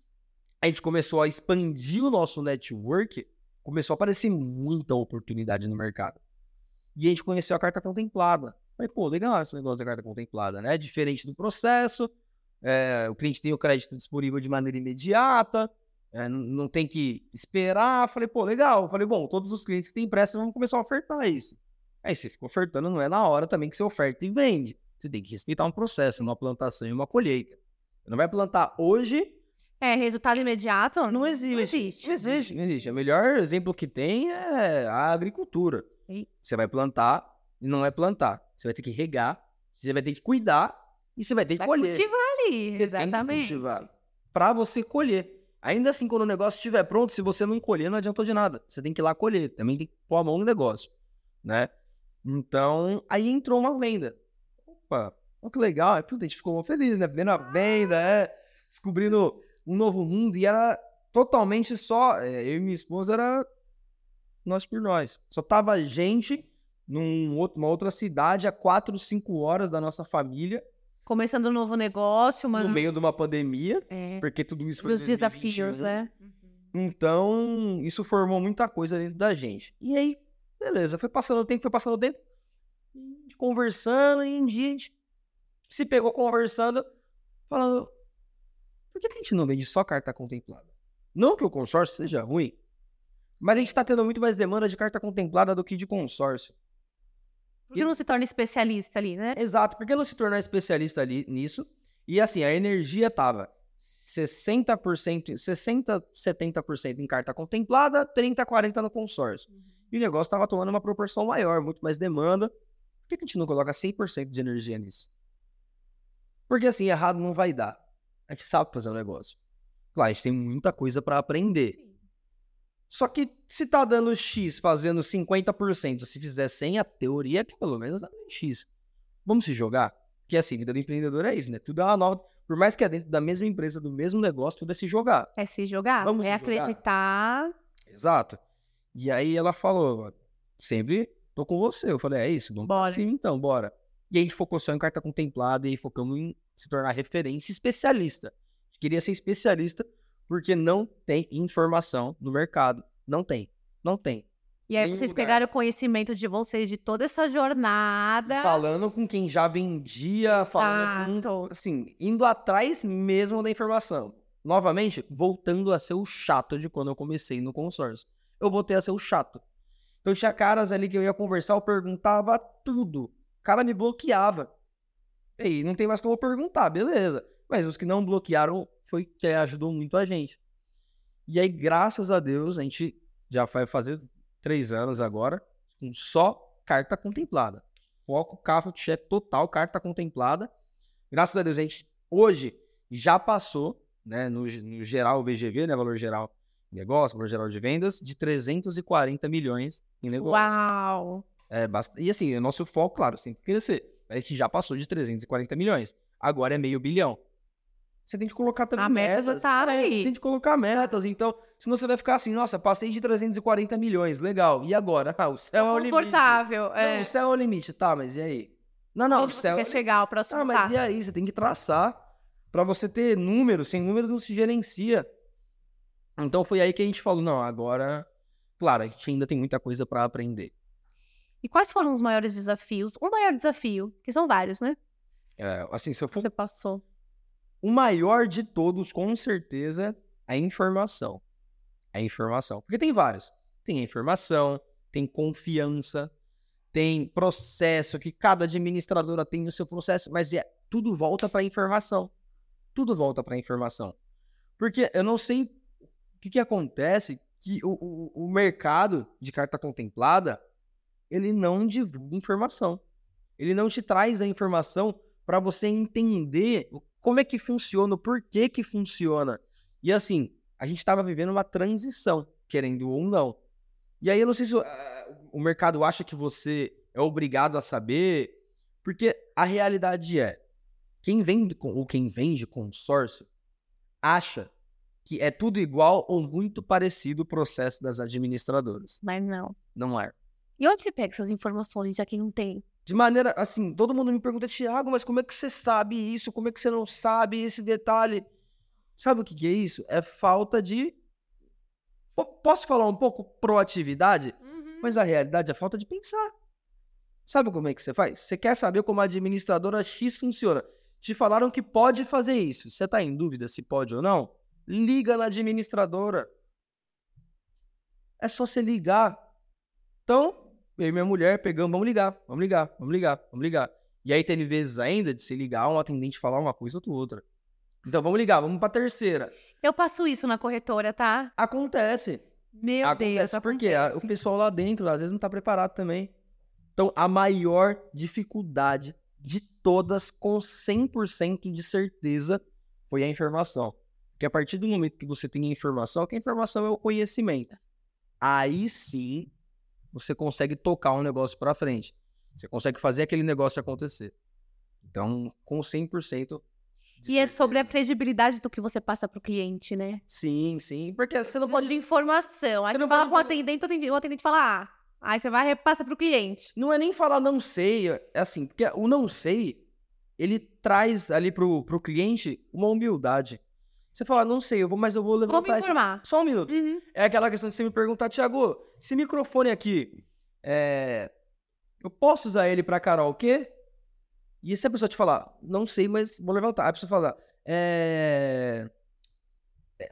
a gente começou a expandir o nosso network, começou a aparecer muita oportunidade no mercado. E a gente conheceu a carta contemplada. Falei, pô, legal esse negócio da carta contemplada, né? Diferente do processo, é, o cliente tem o crédito disponível de maneira imediata, é, não tem que esperar. Falei, pô, legal. Falei, bom, todos os clientes que têm pressa vão começar a ofertar isso. Aí você fica ofertando, não é na hora também que você oferta e vende. Você tem que respeitar um processo, uma plantação e uma colheita. Você não vai plantar hoje é, resultado imediato? Não existe. Não existe. Não existe. Não existe. O melhor exemplo que tem é a agricultura. Você vai plantar e não é plantar. Você vai ter que regar, você vai ter que cuidar e você vai ter que vai colher. cultivar ali, você exatamente. Tem que cultivar pra você colher. Ainda assim, quando o negócio estiver pronto, se você não colher, não adiantou de nada. Você tem que ir lá colher. Também tem que pôr a mão no negócio, né? Então, aí entrou uma venda. Opa, olha que legal. Puta, a gente ficou feliz, né? Vendo a venda, é, descobrindo um novo mundo e era totalmente só. É, eu e minha esposa era nós por nós. Só tava gente numa outra cidade a quatro, cinco horas da nossa família. Começando um novo negócio, mano. No meio de uma pandemia. É. Porque tudo isso foi. Os desafios, né? Então, isso formou muita coisa dentro da gente. E aí, beleza, foi passando o tempo, foi passando o tempo. Conversando, e um dia a gente se pegou conversando, falando: por que a gente não vende só carta contemplada? Não que o consórcio seja ruim, mas a gente está tendo muito mais demanda de carta contemplada do que de consórcio. Por que e... não se torna especialista ali, né? Exato, por que não se tornar especialista ali nisso? E assim, a energia tava. 60%, 60, 70% em carta contemplada, 30, 40 no consórcio. E o negócio estava tomando uma proporção maior, muito mais demanda. Por que a gente não coloca 100% de energia nisso? Porque assim, errado não vai dar. A gente sabe fazer o um negócio. Claro, a gente tem muita coisa para aprender. Sim. Só que se tá dando X fazendo 50%, se fizer 100, a teoria é que pelo menos dá X. Vamos se jogar? Porque assim, vida do empreendedor é isso, né? Tudo é uma nova. Por mais que é dentro da mesma empresa, do mesmo negócio, tudo é se jogar. É se jogar. Vamos é acreditar. Jogar. Exato. E aí ela falou, sempre tô com você. Eu falei, é isso, vamos bora. Cima, então, bora. E a gente focou só em carta contemplada e focamos em se tornar referência especialista. Queria ser especialista porque não tem informação no mercado. Não tem. Não tem. E aí vocês lugar. pegaram o conhecimento de vocês de toda essa jornada. Falando com quem já vendia, Exato. falando com, assim, indo atrás mesmo da informação. Novamente, voltando a ser o chato de quando eu comecei no consórcio. Eu voltei a ser o chato. Então tinha caras ali que eu ia conversar, eu perguntava tudo. O cara me bloqueava. E aí, não tem mais como eu perguntar, beleza. Mas os que não bloquearam foi que ajudou muito a gente. E aí, graças a Deus, a gente já vai fazer três anos agora com só carta contemplada. Foco, carro de chefe total, carta contemplada. Graças a Deus, a gente hoje já passou, né, no, no geral, o VGV, né, valor geral de negócio, valor geral de vendas, de 340 milhões em negócio. Uau! É. E assim, o nosso foco, claro, sempre crescer. A gente já passou de 340 milhões. Agora é meio bilhão. Você tem que colocar também a meta metas. Tá aí. Você tem que colocar metas. Então, senão você vai ficar assim, nossa, passei de 340 milhões, legal. E agora? Ah, o céu é o limite. Confortável, é. Não, o céu é o limite. Tá, mas e aí? Não, não, Onde o céu... quer chegar ao próximo Ah, mas e aí? Você tem que traçar para você ter números. Sem números não se gerencia. Então, foi aí que a gente falou, não, agora... Claro, a gente ainda tem muita coisa para aprender. E quais foram os maiores desafios? O maior desafio, que são vários, né? É, assim, se eu for... Você passou. O maior de todos, com certeza, é a informação. É a informação. Porque tem vários. Tem informação, tem confiança, tem processo, que cada administradora tem o seu processo, mas é, tudo volta para a informação. Tudo volta para a informação. Porque eu não sei o que, que acontece que o, o, o mercado de carta contemplada ele não divulga informação. Ele não te traz a informação para você entender como é que funciona, o porquê que funciona. E assim, a gente estava vivendo uma transição, querendo ou não. E aí eu não sei se uh, o mercado acha que você é obrigado a saber, porque a realidade é, quem vende ou quem vende consórcio acha que é tudo igual ou muito parecido o processo das administradoras. Mas não. Não é. E onde você pega essas informações, já que não tem? De maneira, assim, todo mundo me pergunta, Tiago, mas como é que você sabe isso? Como é que você não sabe esse detalhe? Sabe o que, que é isso? É falta de. Posso falar um pouco proatividade? Uhum. Mas a realidade é falta de pensar. Sabe como é que você faz? Você quer saber como a administradora X funciona? Te falaram que pode fazer isso. Você está em dúvida se pode ou não? Liga na administradora. É só você ligar. Então, eu e minha mulher pegamos, vamos ligar, vamos ligar, vamos ligar, vamos ligar. E aí teve vezes ainda de se ligar, um atendente falar uma coisa ou outra. Então vamos ligar, vamos pra terceira. Eu passo isso na corretora, tá? Acontece. Meu acontece Deus, porque acontece. o pessoal lá dentro às vezes não tá preparado também. Então a maior dificuldade de todas, com 100% de certeza, foi a informação. Porque a partir do momento que você tem a informação, que a informação é o conhecimento. Aí sim você consegue tocar um negócio para frente. Você consegue fazer aquele negócio acontecer. Então, com 100%. E é sobre a credibilidade do que você passa pro cliente, né? Sim, sim. Porque você não pode. de informação. Aí você, você fala pode... com o atendente, o atendente, o fala, ah. Aí você vai e repassa pro cliente. Não é nem falar não sei, é assim, porque o não sei, ele traz ali pro, pro cliente uma humildade. Você fala, não sei, eu vou, mas eu vou levantar. Vou me informar. Esse... Só um minuto. Uhum. É aquela questão de você me perguntar, Thiago, esse microfone aqui, é... eu posso usar ele pra karaokê? E se a pessoa te falar, não sei, mas vou levantar. A pessoa falar, é... é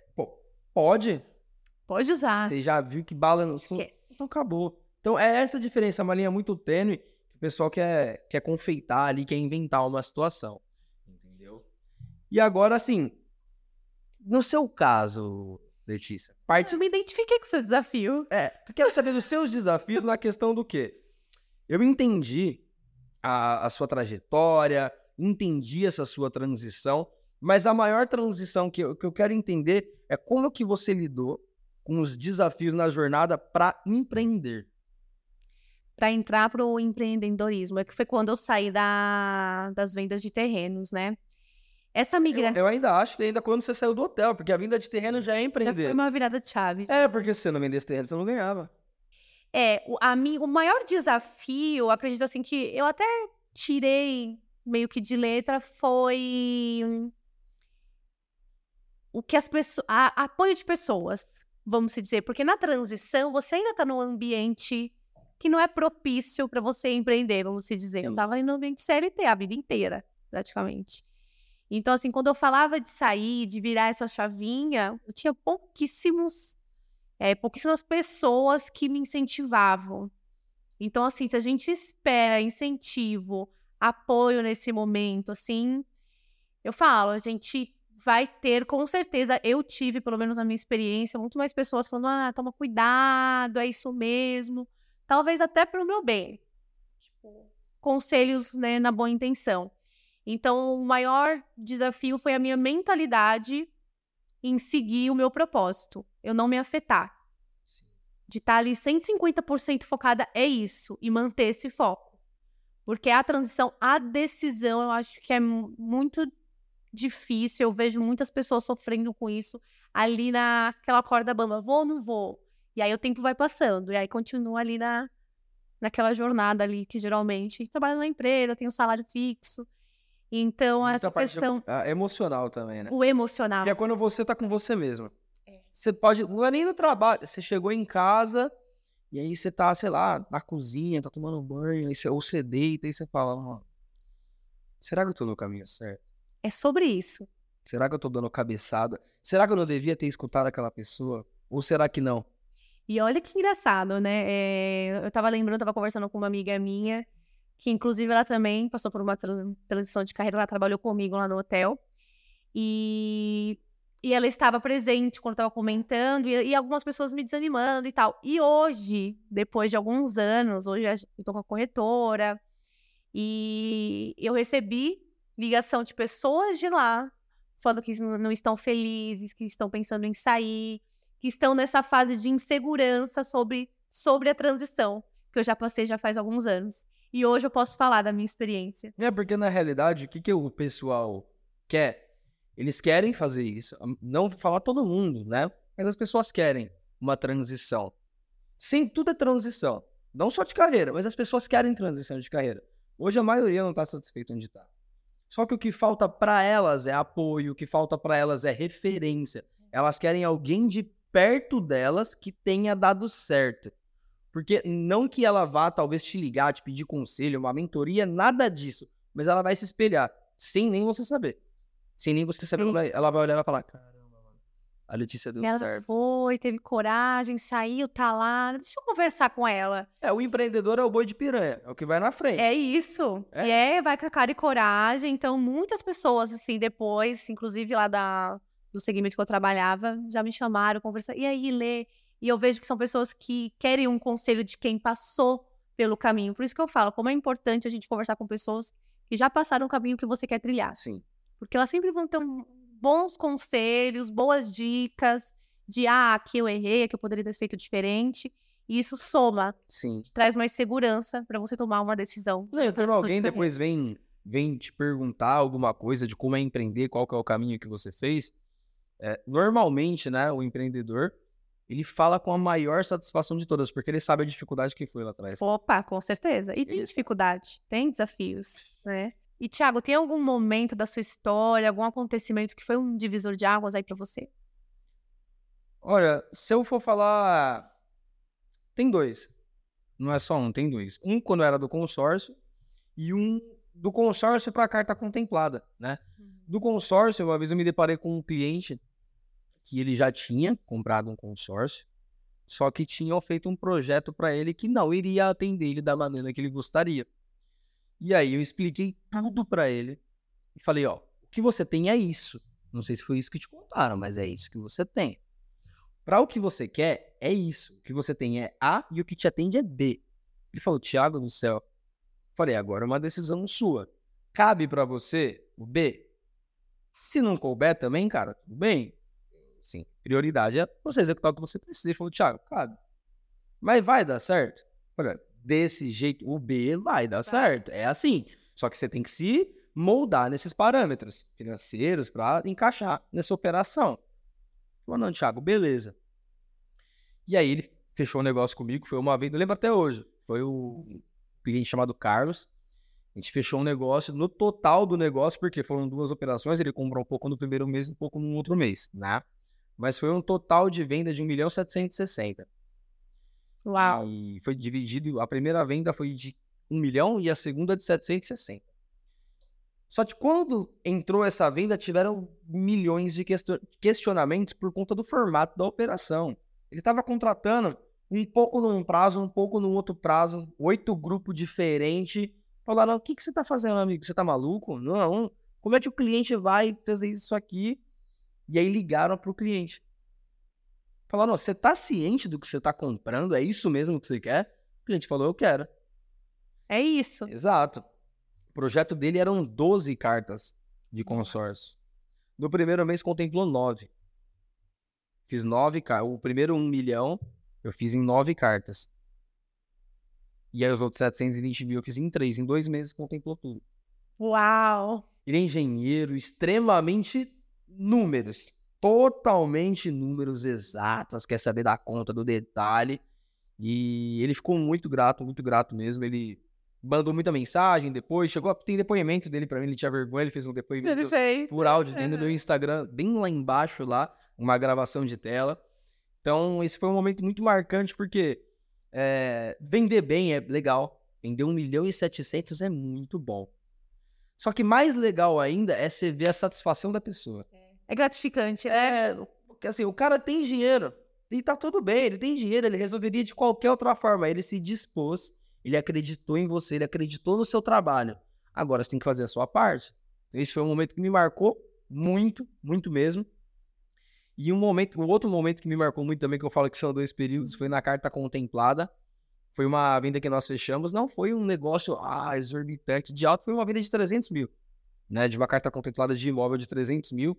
pode? Pode usar. Você já viu que bala no som? Esquece. Então acabou. Então é essa a diferença, é uma linha muito tênue que o pessoal quer, quer confeitar ali, quer inventar uma situação. Entendeu? E agora, assim, no seu caso, Letícia, parte. Eu me identifiquei com o seu desafio. É, eu quero saber dos seus desafios na questão do quê? Eu entendi a, a sua trajetória, entendi essa sua transição, mas a maior transição que eu, que eu quero entender é como que você lidou com os desafios na jornada para empreender. Para entrar para o empreendedorismo, é que foi quando eu saí da, das vendas de terrenos, né? Essa migração. Eu, eu, ainda acho que ainda quando você saiu do hotel, porque a venda de terreno já é empreender. Já foi uma virada de chave. É, porque se você não vendesse terreno, você não ganhava. É, o, a mim, o maior desafio, acredito assim, que eu até tirei meio que de letra foi o que as pessoas. apoio de pessoas, vamos dizer. Porque na transição, você ainda está num ambiente que não é propício para você empreender, vamos dizer. Sim. Eu estava no ambiente CLT a vida inteira, praticamente. Então, assim, quando eu falava de sair, de virar essa chavinha, eu tinha pouquíssimos, é, pouquíssimas pessoas que me incentivavam. Então, assim, se a gente espera incentivo, apoio nesse momento, assim, eu falo, a gente vai ter, com certeza, eu tive, pelo menos na minha experiência, muito mais pessoas falando, ah, toma cuidado, é isso mesmo. Talvez até para o meu bem. Tipo, conselhos, né, na boa intenção. Então, o maior desafio foi a minha mentalidade em seguir o meu propósito, eu não me afetar. De estar ali 150% focada é isso e manter esse foco. Porque a transição, a decisão, eu acho que é muito difícil. Eu vejo muitas pessoas sofrendo com isso ali naquela corda bamba, vou ou não vou? E aí o tempo vai passando, e aí continua ali na, naquela jornada ali que geralmente trabalha na empresa, tem um salário fixo. Então, essa questão. É emocional também, né? O emocional. Que é quando você tá com você mesmo. É. Você pode. Não é nem no trabalho. Você chegou em casa e aí você tá, sei lá, na cozinha, tá tomando banho, aí você, ou você deita e você fala, será que eu tô no caminho certo? É sobre isso. Será que eu tô dando cabeçada? Será que eu não devia ter escutado aquela pessoa? Ou será que não? E olha que engraçado, né? É, eu tava lembrando, tava conversando com uma amiga minha que inclusive ela também passou por uma transição de carreira, ela trabalhou comigo lá no hotel. E, e ela estava presente quando estava comentando, e, e, algumas pessoas me desanimando e tal. E hoje, depois de alguns anos, hoje eu estou com a corretora, e eu recebi ligação de pessoas de lá falando que não estão felizes, que estão pensando em sair, que estão nessa fase de insegurança sobre, sobre a transição, que eu já passei já faz alguns anos. E hoje eu posso falar da minha experiência. É, porque na realidade, o que, que o pessoal quer? Eles querem fazer isso. Não falar todo mundo, né? Mas as pessoas querem uma transição. Sim, tudo é transição. Não só de carreira, mas as pessoas querem transição de carreira. Hoje a maioria não está satisfeita onde está. Só que o que falta para elas é apoio, o que falta para elas é referência. Elas querem alguém de perto delas que tenha dado certo. Porque não que ela vá talvez te ligar, te pedir conselho, uma mentoria, nada disso. Mas ela vai se espelhar, sem nem você saber. Sem nem você saber, ela vai, ela vai olhar e vai falar: caramba, mano, a Letícia deu ela certo. foi, teve coragem, saiu, tá lá. Deixa eu conversar com ela. É, o empreendedor é o boi de piranha, é o que vai na frente. É isso. É, e é vai com a cara e coragem. Então, muitas pessoas, assim, depois, inclusive lá da, do segmento que eu trabalhava, já me chamaram, conversar. E aí, Lê? E eu vejo que são pessoas que querem um conselho de quem passou pelo caminho. Por isso que eu falo, como é importante a gente conversar com pessoas que já passaram o caminho que você quer trilhar. Sim. Porque elas sempre vão ter bons conselhos, boas dicas de ah, aqui eu errei, aqui eu poderia ter feito diferente. E isso soma. Sim. Traz mais segurança para você tomar uma decisão. Não, quando alguém depois vem, vem te perguntar alguma coisa de como é empreender, qual que é o caminho que você fez, é, normalmente, né, o empreendedor ele fala com a maior satisfação de todas, porque ele sabe a dificuldade que foi lá atrás. Opa, com certeza. E tem dificuldade, tem desafios, né? E, Thiago, tem algum momento da sua história, algum acontecimento que foi um divisor de águas aí para você? Olha, se eu for falar. Tem dois. Não é só um, tem dois. Um quando era do consórcio e um do consórcio para a carta contemplada, né? Uhum. Do consórcio, uma vez eu me deparei com um cliente que ele já tinha comprado um consórcio, só que tinham feito um projeto para ele que não iria atender ele da maneira que ele gostaria. E aí eu expliquei tudo para ele e falei, ó, o que você tem é isso. Não sei se foi isso que te contaram, mas é isso que você tem. Para o que você quer, é isso. O que você tem é A e o que te atende é B. Ele falou, Tiago do céu. Falei, agora é uma decisão sua. Cabe para você o B? Se não couber também, cara, tudo bem. Sim, prioridade é você executar o que você precisa. Ele falou, Thiago, cabe. Mas vai dar certo? Olha, desse jeito, o B vai dar certo. É assim. Só que você tem que se moldar nesses parâmetros financeiros para encaixar nessa operação. Falou, não, Thiago, beleza. E aí ele fechou o um negócio comigo, foi uma vez, eu lembro até hoje. Foi o cliente chamado Carlos. A gente fechou um negócio no total do negócio, porque foram duas operações, ele comprou um pouco no primeiro mês e um pouco no outro mês, né? Mas foi um total de venda de 1 milhão 760. Uau. E foi dividido, a primeira venda foi de 1 milhão e a segunda de 760. Só que quando entrou essa venda, tiveram milhões de questionamentos por conta do formato da operação. Ele estava contratando um pouco num prazo, um pouco num outro prazo, oito grupos diferentes Falaram, o que, que você tá fazendo, amigo? Você tá maluco? Não. Como é que o cliente vai fazer isso aqui? E aí ligaram pro cliente. Falaram, você tá ciente do que você tá comprando? É isso mesmo que você quer? O cliente falou, eu quero. É isso. Exato. O projeto dele eram 12 cartas de consórcio. No primeiro mês contemplou 9. Fiz 9 cartas. O primeiro 1 milhão eu fiz em 9 cartas. E aí os outros 720 mil eu fiz em três. Em dois meses contemplou tudo. Uau! Ele é engenheiro, extremamente números. Totalmente números exatos, quer saber da conta, do detalhe. E ele ficou muito grato, muito grato mesmo. Ele mandou muita mensagem depois, chegou, tem depoimento dele para mim, ele tinha vergonha, ele fez um depoimento ele fez. por áudio dentro do meu Instagram, bem lá embaixo lá, uma gravação de tela. Então, esse foi um momento muito marcante porque é, vender bem é legal. Vender 1 milhão e 700 é muito bom. Só que mais legal ainda é você ver a satisfação da pessoa. É gratificante, né? É, porque assim, o cara tem dinheiro. E tá tudo bem, ele tem dinheiro, ele resolveria de qualquer outra forma. Ele se dispôs, ele acreditou em você, ele acreditou no seu trabalho. Agora você tem que fazer a sua parte. Então, esse foi um momento que me marcou muito, muito mesmo. E um momento, um outro momento que me marcou muito também, que eu falo que são dois períodos, foi na carta contemplada. Foi uma venda que nós fechamos, não foi um negócio ah, exorbitante de alto, foi uma venda de 300 mil, né? De uma carta contemplada de imóvel de 300 mil.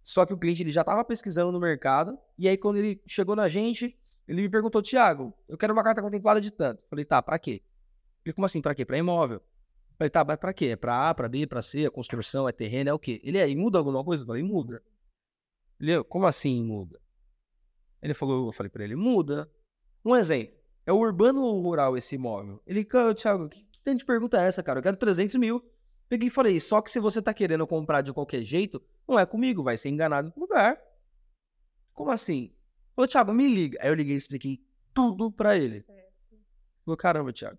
Só que o cliente ele já estava pesquisando no mercado, e aí quando ele chegou na gente, ele me perguntou, Tiago, eu quero uma carta contemplada de tanto. Falei, tá, pra quê? Ele, como assim, pra quê? Pra imóvel. Falei, tá, mas pra quê? É pra A, pra B, pra C, a construção, é terreno, é o quê? Ele, aí, muda alguma coisa? Eu falei, muda. Ele, como assim muda? Ele falou, eu falei para ele, muda. Um exemplo, é o urbano ou rural esse imóvel? Ele, Thiago, que, que tanta pergunta é essa, cara? Eu quero 300 mil. Peguei e falei, só que se você tá querendo comprar de qualquer jeito, não é comigo, vai ser enganado no lugar. Como assim? Falou, Thiago, me liga. Aí eu liguei e expliquei tudo para ele. Falou, caramba, Thiago,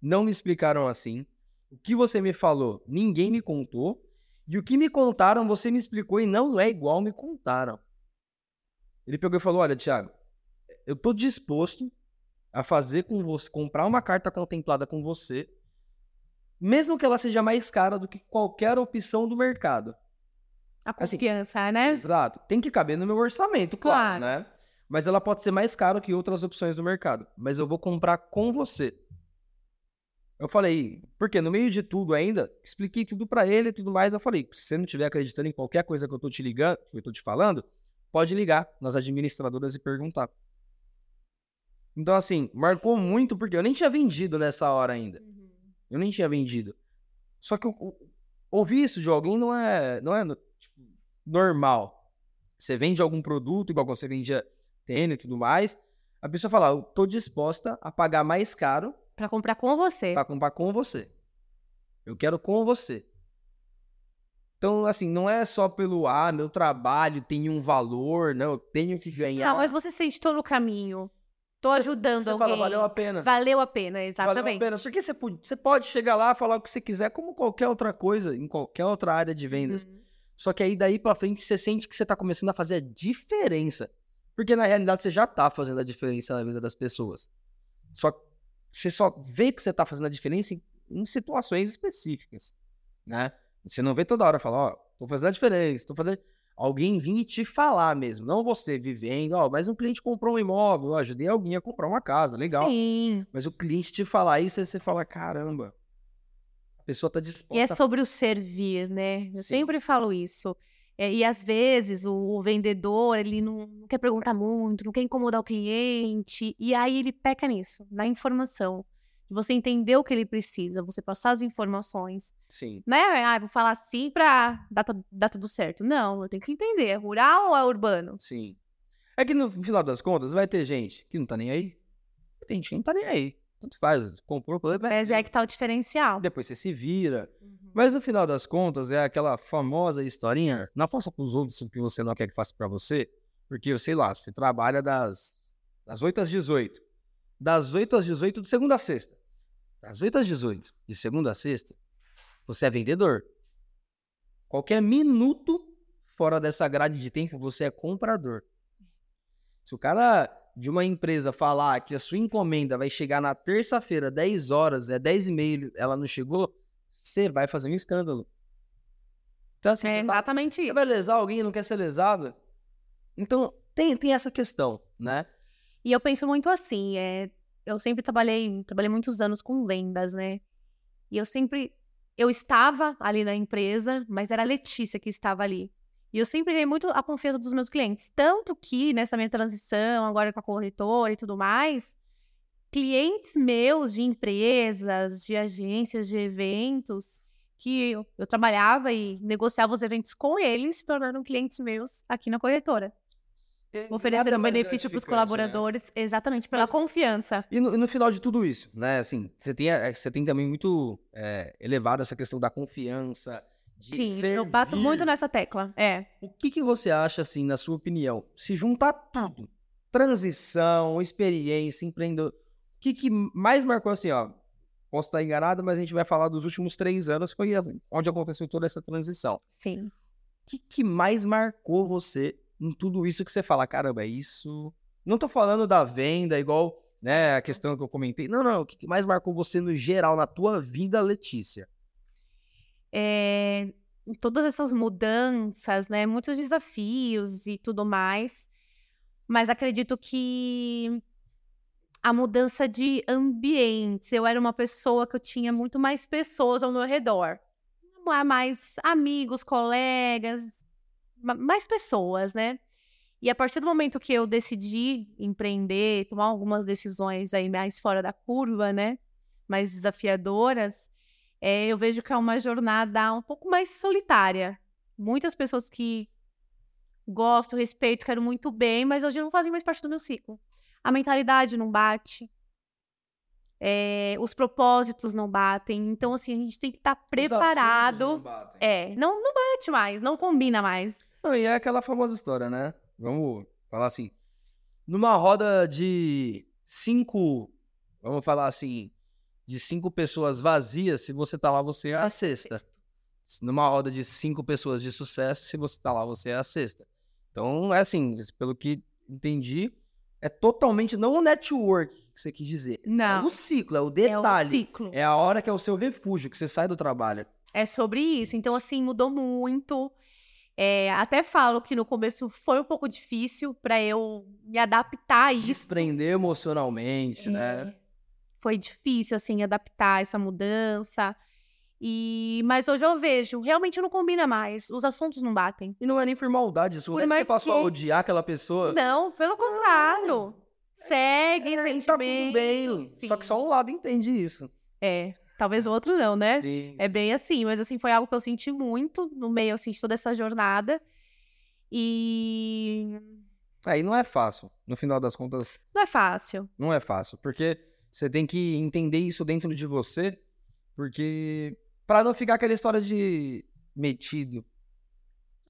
não me explicaram assim. O que você me falou, ninguém me contou. E o que me contaram, você me explicou e não é igual me contaram. Ele pegou e falou: Olha, Thiago, eu tô disposto a fazer com você, comprar uma carta contemplada com você, mesmo que ela seja mais cara do que qualquer opção do mercado. A assim, confiança, assim, né? Exato. Tem que caber no meu orçamento, claro, claro, né? Mas ela pode ser mais cara que outras opções do mercado. Mas eu vou comprar com você. Eu falei, porque no meio de tudo ainda, expliquei tudo para ele e tudo mais. Eu falei, se você não estiver acreditando em qualquer coisa que eu tô te ligando, que eu tô te falando, pode ligar nas administradoras e perguntar. Então, assim, marcou muito porque eu nem tinha vendido nessa hora ainda. Uhum. Eu nem tinha vendido. Só que eu, eu, ouvir isso de alguém não é, não é tipo, normal. Você vende algum produto, igual você vendia tênis e tudo mais, a pessoa fala, eu tô disposta a pagar mais caro Pra comprar com você. Pra comprar com você. Eu quero com você. Então, assim, não é só pelo, ah, meu trabalho tem um valor, não, eu tenho que ganhar. Não, mas você sente, tô no caminho. Tô você, ajudando você alguém. Fala, valeu a pena. Valeu a pena, exatamente. Valeu a pena. Porque você pode, você pode chegar lá falar o que você quiser, como qualquer outra coisa, em qualquer outra área de vendas. Uhum. Só que aí daí pra frente você sente que você tá começando a fazer a diferença. Porque na realidade você já tá fazendo a diferença na vida das pessoas. Só que você só vê que você está fazendo a diferença em, em, situações específicas, né? Você não vê toda hora falar, ó, tô fazendo a diferença, tô fazendo. Alguém vir e te falar mesmo, não você vivendo, ó, mas um cliente comprou um imóvel, eu ajudei alguém a comprar uma casa, legal. Sim. Mas o cliente te falar isso, aí você fala, caramba, a pessoa tá disposta E é a sobre o servir, né? Eu Sim. sempre falo isso. É, e às vezes o, o vendedor, ele não, não quer perguntar muito, não quer incomodar o cliente, e aí ele peca nisso, na informação. De você entender o que ele precisa, você passar as informações. Sim. Não é, ah, vou falar assim pra dar, dar tudo certo. Não, eu tenho que entender, é rural ou é urbano? Sim. É que no final das contas vai ter gente que não tá nem aí. Tem gente que não tá nem aí. Tanto faz, comprou, vai Mas é que tá o diferencial. depois você se vira. Mas no final das contas é aquela famosa historinha, não faça pros outros o que você não quer que faça pra você, porque, eu sei lá, você trabalha das, das 8 às 18. Das 8 às 18 de segunda a sexta. Das 8 às 18 de segunda a sexta, você é vendedor. Qualquer minuto fora dessa grade de tempo, você é comprador. Se o cara de uma empresa falar que a sua encomenda vai chegar na terça-feira, 10 horas, é 10 e meia, ela não chegou, você vai fazer um escândalo. Então, assim, É você, tá- exatamente você isso. vai lesar alguém e não quer ser lesado? Então, tem, tem essa questão, né? E eu penso muito assim, é, eu sempre trabalhei, trabalhei muitos anos com vendas, né? E eu sempre, eu estava ali na empresa, mas era a Letícia que estava ali. E eu sempre ganhei muito a confiança dos meus clientes. Tanto que nessa minha transição, agora com a corretora e tudo mais, clientes meus de empresas, de agências, de eventos, que eu, eu trabalhava e negociava os eventos com eles, se tornaram clientes meus aqui na corretora oferecendo Nada mais benefício para os né? colaboradores, exatamente pela Mas- confiança. E no, no final de tudo isso, né? Assim, você tem, a- você tem também muito é, elevado essa questão da confiança, de Sim, eu bato servir. muito nessa tecla. É. O que, que você acha, assim, na sua opinião, se juntar tudo, transição, experiência, empreendedor, o que, que mais marcou, assim, ó, posso estar enganado, mas a gente vai falar dos últimos três anos, que foi assim, onde aconteceu toda essa transição. Sim. O que, que mais marcou você em tudo isso que você fala, caramba, é isso... Não tô falando da venda, igual, né, a questão que eu comentei. Não, não, o que, mais marcou você no geral, na tua vida, Letícia? É, em todas essas mudanças, né? Muitos desafios e tudo mais. Mas acredito que a mudança de ambientes. Eu era uma pessoa que eu tinha muito mais pessoas ao meu redor. Ma- Mais amigos, colegas, mais pessoas, né? E a partir do momento que eu decidi empreender, tomar algumas decisões aí mais fora da curva, né? Mais desafiadoras, é, eu vejo que é uma jornada um pouco mais solitária. Muitas pessoas que gosto, respeito, quero muito bem, mas hoje não fazem mais parte do meu ciclo. A mentalidade não bate. É, os propósitos não batem. Então, assim, a gente tem que estar preparado. É, não, não bate mais, não combina mais. Não, e é aquela famosa história, né? Vamos falar assim. Numa roda de cinco, vamos falar assim, de cinco pessoas vazias, se você tá lá, você é a sexta. Numa roda de cinco pessoas de sucesso, se você tá lá, você é a sexta. Então, é assim, pelo que entendi, é totalmente, não o network que você quis dizer. É Não. o ciclo, é o É o detalhe. ciclo. É a hora que é o seu refúgio, que você sai do trabalho. É sobre isso. Então, assim, mudou muito. É, até falo que no começo foi um pouco difícil para eu me adaptar a isso. Desprender emocionalmente, né? É, Foi difícil, assim, adaptar essa mudança. E mas hoje eu vejo, realmente não combina mais. Os assuntos não batem. E não é nem por maldade, isso Por não é que você passou a que- odiar aquela pessoa. Não, pelo contrário. Segue, É, tá tudo bem. Sim. Só que só um lado entende isso. É, talvez o outro não, né? Sim, É sim. bem assim, mas assim, foi algo que eu senti muito no meio assim, de toda essa jornada. E Aí não é fácil. No final das contas, não é fácil. não é fácil. Porque você tem que entender isso dentro de você. Porque. Pra não ficar aquela história de metido.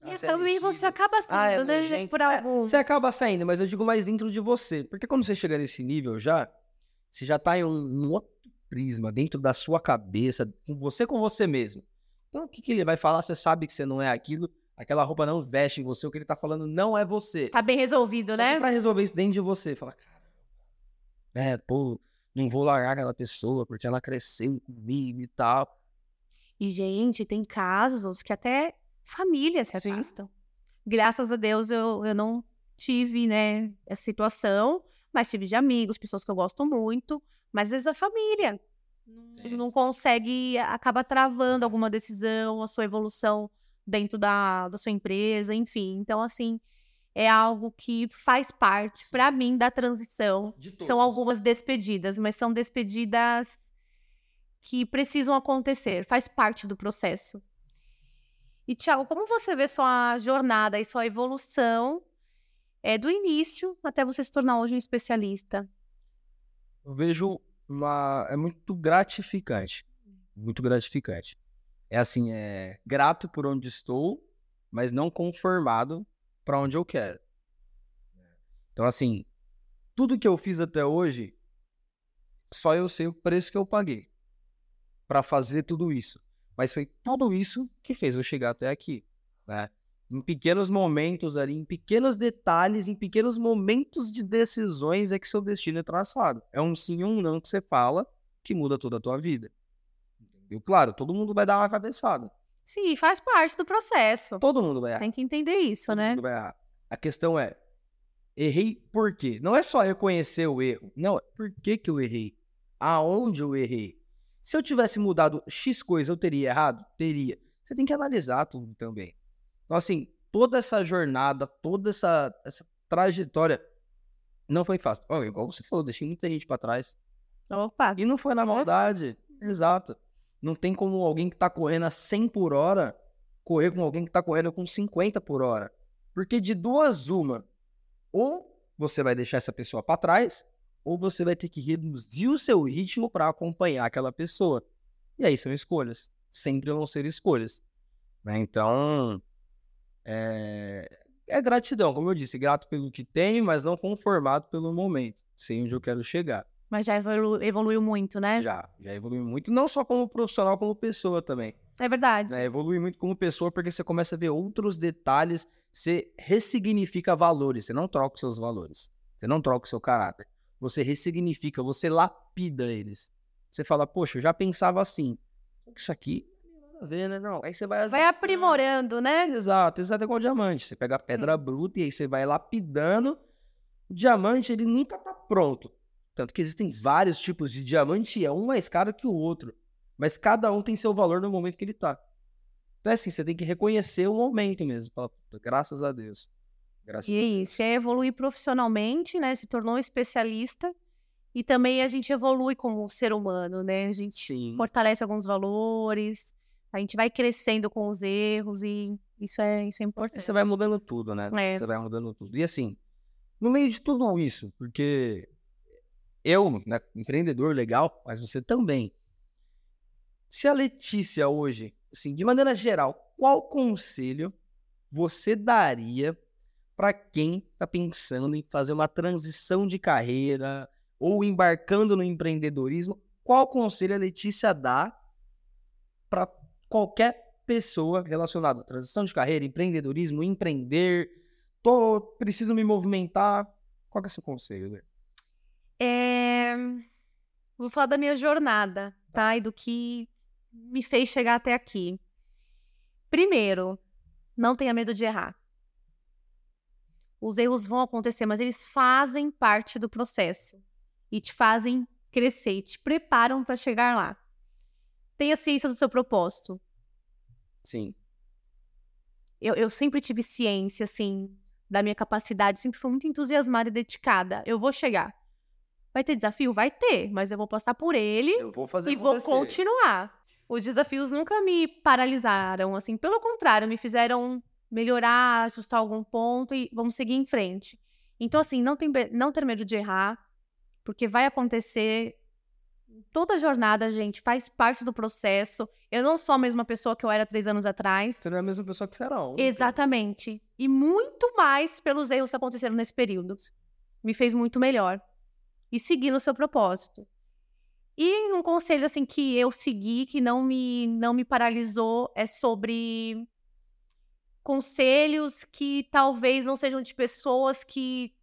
E Ah, você é também você acaba sendo, Ah, é né? nojento. Por É, alguns. Você acaba saindo, mas eu digo mais dentro de você. Porque quando você chega nesse nível já, você já tá em um, outro prisma, dentro da sua cabeça, com você com você mesmo. Então o que, que ele vai falar? Você sabe que você não é aquilo, aquela roupa não veste em você, o que ele tá falando não é você. Tá bem resolvido, Só né? que pra resolver isso dentro de você, fala, caramba, é, pô, não vou largar aquela pessoa porque ela cresceu comigo e tal. E, gente, tem casos que até família se Sim. afastam. Graças a Deus eu, eu não tive, né, essa situação, mas tive de amigos, pessoas que eu gosto muito, mas às vezes a família É. não consegue, acaba travando alguma decisão, a sua evolução dentro da, da sua empresa, enfim. Então, assim, é algo que faz parte, para mim, da transição. De São algumas despedidas, mas são despedidas que precisam acontecer, faz parte do processo. E, Thiago, como você vê sua jornada e sua evolução é, do início até você se tornar hoje um especialista? Eu vejo uma. É muito gratificante. Muito gratificante. É assim, é grato por onde estou, mas não conformado para onde eu quero. Então, assim, tudo que eu fiz até hoje, só eu sei o preço que eu paguei para fazer tudo isso. Mas foi tudo isso que fez eu chegar até aqui, né? Em pequenos momentos ali, em pequenos detalhes, em pequenos momentos de decisões é que seu destino é traçado. É um sim ou um não que você fala que muda toda a tua vida. Entendeu? Claro, todo mundo vai dar uma cabeçada. Sim, faz parte do processo. Todo mundo vai errar. Tem que entender isso, Todo né? mundo vai errar. A questão é, errei por quê? Não é só reconhecer o erro. Não, é por que que eu errei? Aonde eu errei? Se eu tivesse mudado X coisa, eu teria errado? Teria. Você tem que analisar tudo também. Então, assim, toda essa jornada, toda essa, essa trajetória não foi fácil. Ó, igual você falou, deixei muita gente pra trás. Opa, E não foi na maldade. Exato. Não tem como alguém que tá correndo a 100 por hora correr com alguém que tá correndo com 50 por hora. Porque de duas, uma. Ou você vai deixar essa pessoa pra trás, ou você vai ter que reduzir o seu ritmo para acompanhar aquela pessoa. E aí são escolhas. Sempre vão ser escolhas. né? Então, é... é gratidão, como eu disse, grato pelo que tenho, mas não conformado pelo momento. Sei onde eu quero chegar. mas já evolu- evoluiu muito, né? Já, já evolui muito, não só como profissional, como pessoa também. É verdade. Né? Evolui muito como pessoa porque você começa a ver outros detalhes, você ressignifica valores, você não troca os seus valores, você não troca o seu caráter, você ressignifica, você lapida eles. Você fala, poxa, eu já pensava assim, isso aqui não tem nada a ver, né? Não, aí você vai... Vai ajustando. aprimorando, né? Exato, exato, é igual diamante. Você pega a pedra Isso. bruta e aí você vai lapidando. O diamante, ele nunca tá pronto. Tanto que existem vários tipos de diamante e é um mais caro que o outro. Mas cada um tem seu valor no momento que ele tá. Então é assim, você tem que reconhecer o momento mesmo. Fala, "Puta, graças a Deus. Graças E é isso, é evoluir profissionalmente, né? Se tornou um especialista. E também a gente evolui como ser humano, né? A gente Sim. fortalece alguns valores, a gente vai crescendo com os erros e isso é, isso é importante. você vai mudando tudo, né? É. Você vai mudando tudo. E assim, no meio de tudo isso, porque eu, né, empreendedor legal, mas você também. Se a Letícia hoje, assim, de maneira geral, qual conselho você daria para quem está pensando em fazer uma transição de carreira ou embarcando no empreendedorismo? Qual conselho a Letícia dá para qualquer pessoa relacionada à transição de carreira, empreendedorismo, empreender, tô preciso me movimentar? Qual que é o seu conselho? Lê? É, Vou falar da minha jornada, tá? E do que me fez chegar até aqui. Primeiro, não tenha medo de errar. Os erros vão acontecer, mas eles fazem parte do processo e te fazem crescer, e te preparam para chegar lá. Tenha ciência do seu propósito. Sim. Eu, eu sempre tive ciência, assim, da minha capacidade, sempre fui muito entusiasmada e dedicada. Eu vou chegar. Vai ter desafio? Vai ter, mas eu vou passar por ele Eu vou fazer e vou continuar. Os desafios nunca me paralisaram, assim, pelo contrário, me fizeram melhorar, ajustar algum ponto e vamos seguir em frente. Então, assim, não, tem, não ter medo de errar, porque vai acontecer. Toda a jornada, gente, faz parte do processo. Eu não sou a mesma pessoa que eu era três anos atrás. Você não é a mesma pessoa que você era ontem. Exatamente. E muito mais pelos erros que aconteceram nesse período. Me fez muito melhor. E seguir no seu propósito. E um conselho assim que eu segui, que não me, não me paralisou, é sobre conselhos que talvez não sejam de pessoas que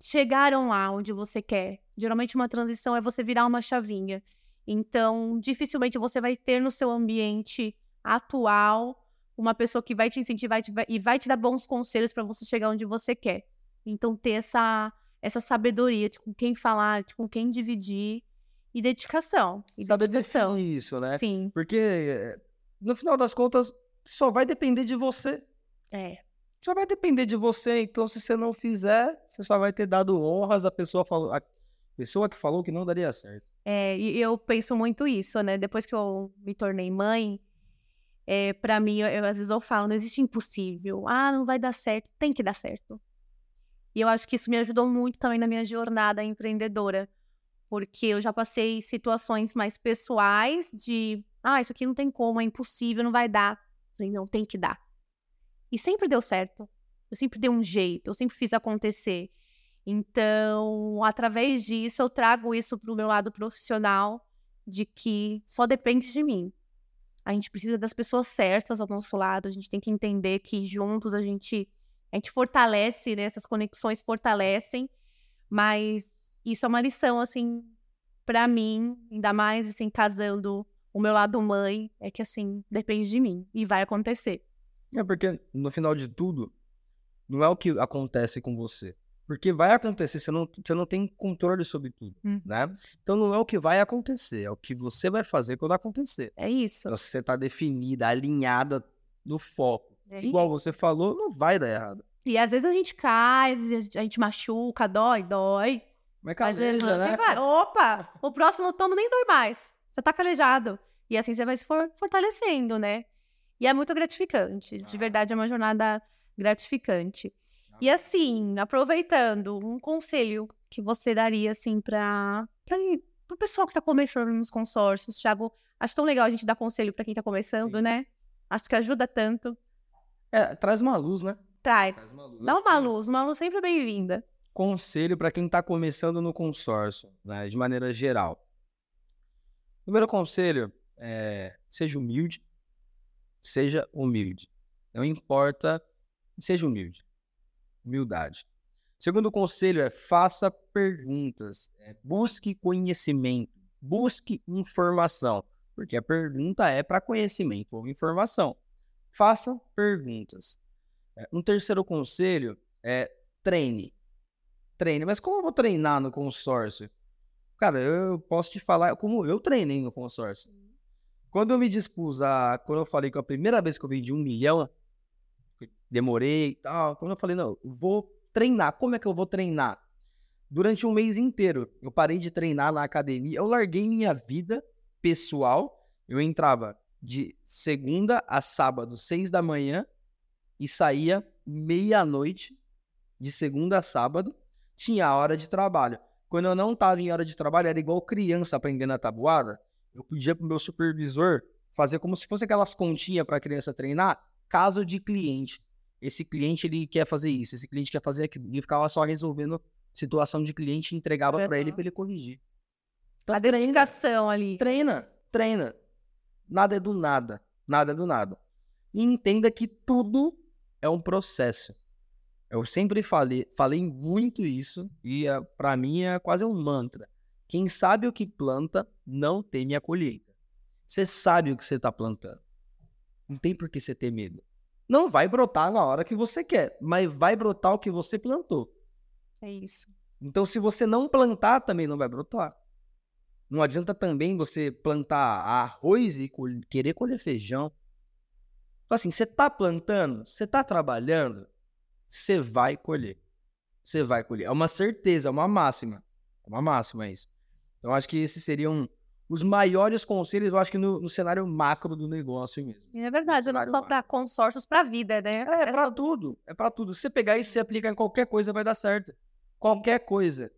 chegaram lá onde você quer. Geralmente uma transição é você virar uma chavinha. Então, dificilmente você vai ter no seu ambiente atual uma pessoa que vai te incentivar e vai te dar bons conselhos para você chegar onde você quer. Então, ter essa, essa sabedoria de com quem falar, de com quem dividir e dedicação. E Saber dedicação. isso, né? Sim. Porque, eh, no final das contas, só vai depender de você. É. Só vai depender de você. Então, se você não fizer, você só vai ter dado honras à pessoa, falou, a pessoa que falou que não daria certo. É, e eu penso muito isso, né? Depois que eu me tornei mãe, é, para mim, eu, eu, às vezes eu falo, não existe impossível. Ah, não vai dar certo. Tem que dar certo. E eu acho que isso me ajudou muito também na minha jornada empreendedora. Porque eu já passei situações mais pessoais de, ah, isso aqui não tem como, é impossível, não vai dar. Falei, não, tem que dar. E sempre deu certo. Eu sempre dei um jeito, eu sempre fiz acontecer. Então, através disso, eu trago isso para o meu lado profissional, de que só depende de mim. A gente precisa das pessoas certas ao nosso lado, a gente tem que entender que juntos a gente, a gente fortalece, né? Essas conexões fortalecem, mas isso é uma lição, assim, para mim, ainda mais, assim, casando o meu lado mãe, é que, assim, depende de mim e vai acontecer. É porque, no final de tudo, não é o que acontece com você. Porque vai acontecer, você não, você não tem controle sobre tudo, Hum. né? Então não é o que vai acontecer, é o que você vai fazer quando acontecer. É isso. Então, se você tá definida, alinhada no foco, É igual você falou, não vai dar errado. E às vezes a gente cai, a gente machuca, dói, dói. Mas caleja, né? vai. Opa! O próximo tomo nem dói mais. Você tá calejado. E assim você vai se for- fortalecendo, né? E é muito gratificante. De Ah. verdade, é uma jornada gratificante. E assim, aproveitando, um conselho que você daria, assim, pra, pro pessoal que tá começando nos consórcios, Thiago, acho tão legal a gente dar conselho pra quem tá começando, Sim. né? Acho que ajuda tanto. É, traz uma luz, né? Traz. Traz uma luz. Dá uma que luz, uma luz sempre bem-vinda. Conselho para quem tá começando no consórcio, né? De maneira geral. Primeiro conselho é seja humilde. Seja humilde. Não importa, seja humilde. Humildade. Segundo conselho é faça perguntas. É, busque conhecimento. Busque informação. Porque a pergunta é para conhecimento ou informação. Faça perguntas. É, Um terceiro conselho é treine. Treine. Mas como eu vou treinar no consórcio? Cara, eu posso te falar como eu treinei no consórcio. Quando eu me dispus a. Quando eu falei que a primeira vez que eu vendi um milhão, demorei e tal. Quando eu falei, não, vou treinar. Como é que eu vou treinar? Durante um mês inteiro, eu parei de treinar na academia. Eu larguei minha vida pessoal. Eu entrava de segunda a sábado, seis da manhã, e saía meia-noite, de segunda a sábado. Tinha hora de trabalho. Quando eu não estava em hora de trabalho, era igual criança aprendendo a tabuada. Eu pedia pro meu supervisor fazer como se fosse aquelas continhas para a criança treinar, caso de cliente. Esse cliente ele quer fazer isso, esse cliente quer fazer aquilo. E ficava só resolvendo situação de cliente e entregava para ele para ele corrigir. A dedicação ali. Treina, treina. Nada é do nada. Nada é do nada. E entenda que tudo é um processo. Eu sempre falei, falei muito isso e é, para mim é quase um mantra. Quem sabe o que planta não teme a colheita. Você sabe o que você está plantando. Não tem por que você ter medo. Não vai brotar na hora que você quer, mas vai brotar o que você plantou. É isso. Então, se você não plantar, também não vai brotar. Não adianta também você plantar arroz e querer colher feijão. Então, assim, você tá plantando, você tá trabalhando, você vai colher. Você vai colher. É uma certeza, é uma máxima. É uma máxima isso. Então, acho que esses seriam os maiores conselhos, eu acho que no, no cenário macro do negócio mesmo. E é verdade, não só para consórcios, para vida, né? É, é pra sobre- tudo. É pra tudo. Se você pegar isso e aplicar em qualquer coisa, vai dar certo. Qualquer coisa.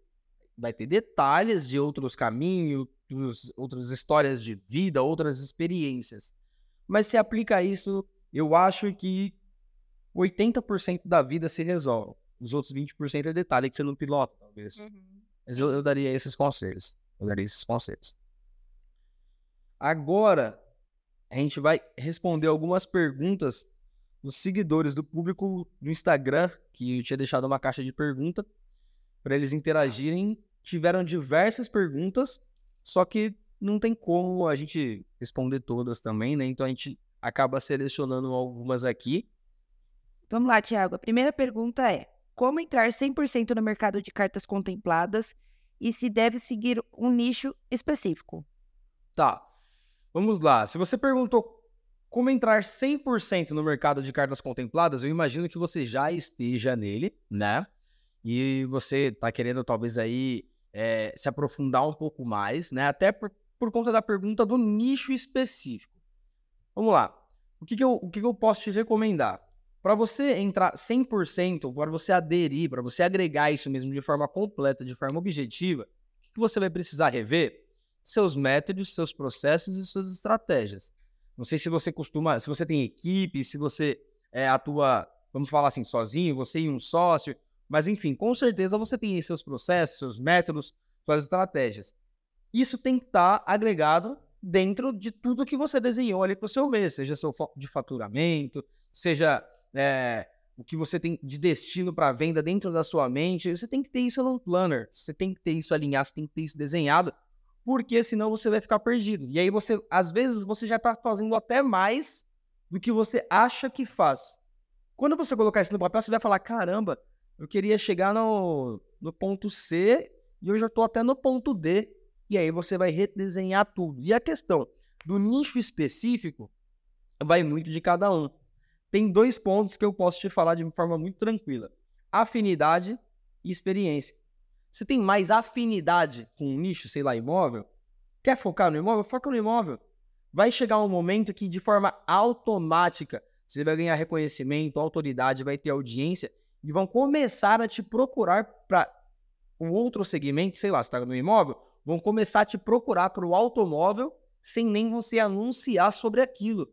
Vai ter detalhes de outros caminhos, outros, outras histórias de vida, outras experiências. Mas se aplica isso, eu acho que 80% da vida se resolve. Os outros 20% é detalhe que você não pilota, talvez. Uhum. Mas eu, eu daria esses conselhos. Daria esses conselhos. Agora, a gente vai responder algumas perguntas dos seguidores do público do Instagram, que eu tinha deixado uma caixa de pergunta para eles interagirem. Tiveram diversas perguntas, só que não tem como a gente responder todas também, né? Então a gente acaba selecionando algumas aqui. Vamos lá, Tiago. A primeira pergunta é: como entrar 100% no mercado de cartas contempladas e se deve seguir um nicho específico? Tá. Vamos lá. Se você perguntou como entrar 100% no mercado de cartas contempladas, eu imagino que você já esteja nele, né? E você tá querendo talvez aí é, se aprofundar um pouco mais, né? Até por, por conta da pergunta do nicho específico. Vamos lá. O que, que, eu, o que, que eu posso te recomendar? Para você entrar 100%, para você aderir, para você agregar isso mesmo de forma completa, de forma objetiva, o que, você vai precisar rever? Seus métodos, seus processos e suas estratégias. Não sei se você costuma, se você tem equipe, se você é, atua, vamos falar assim, sozinho, você e um sócio, mas enfim, com certeza você tem seus processos, seus métodos, suas estratégias. Isso tem que estar tá agregado dentro de tudo que você desenhou ali para o seu mês, seja seu foco de faturamento, seja é, o que você tem de destino para venda dentro da sua mente. Você tem que ter isso no planner, você tem que ter isso alinhado, você tem que ter isso desenhado porque senão você vai ficar perdido. E aí você, às vezes, você já está fazendo até mais do que você acha que faz. Quando você colocar isso no papel, você vai falar: caramba, eu queria chegar no, no ponto C e eu já estou até no ponto D. E aí você vai redesenhar tudo. E a questão do nicho específico vai muito de cada um. Tem dois pontos que eu posso te falar de forma muito tranquila: afinidade e experiência. Você tem mais afinidade com um nicho, sei lá, imóvel? Quer focar no imóvel? Foca no imóvel. Vai chegar um momento que, de forma automática, você vai ganhar reconhecimento, autoridade, vai ter audiência e vão começar a te procurar para um outro segmento, sei lá, você está no imóvel, vão começar a te procurar para o automóvel sem nem você anunciar sobre aquilo.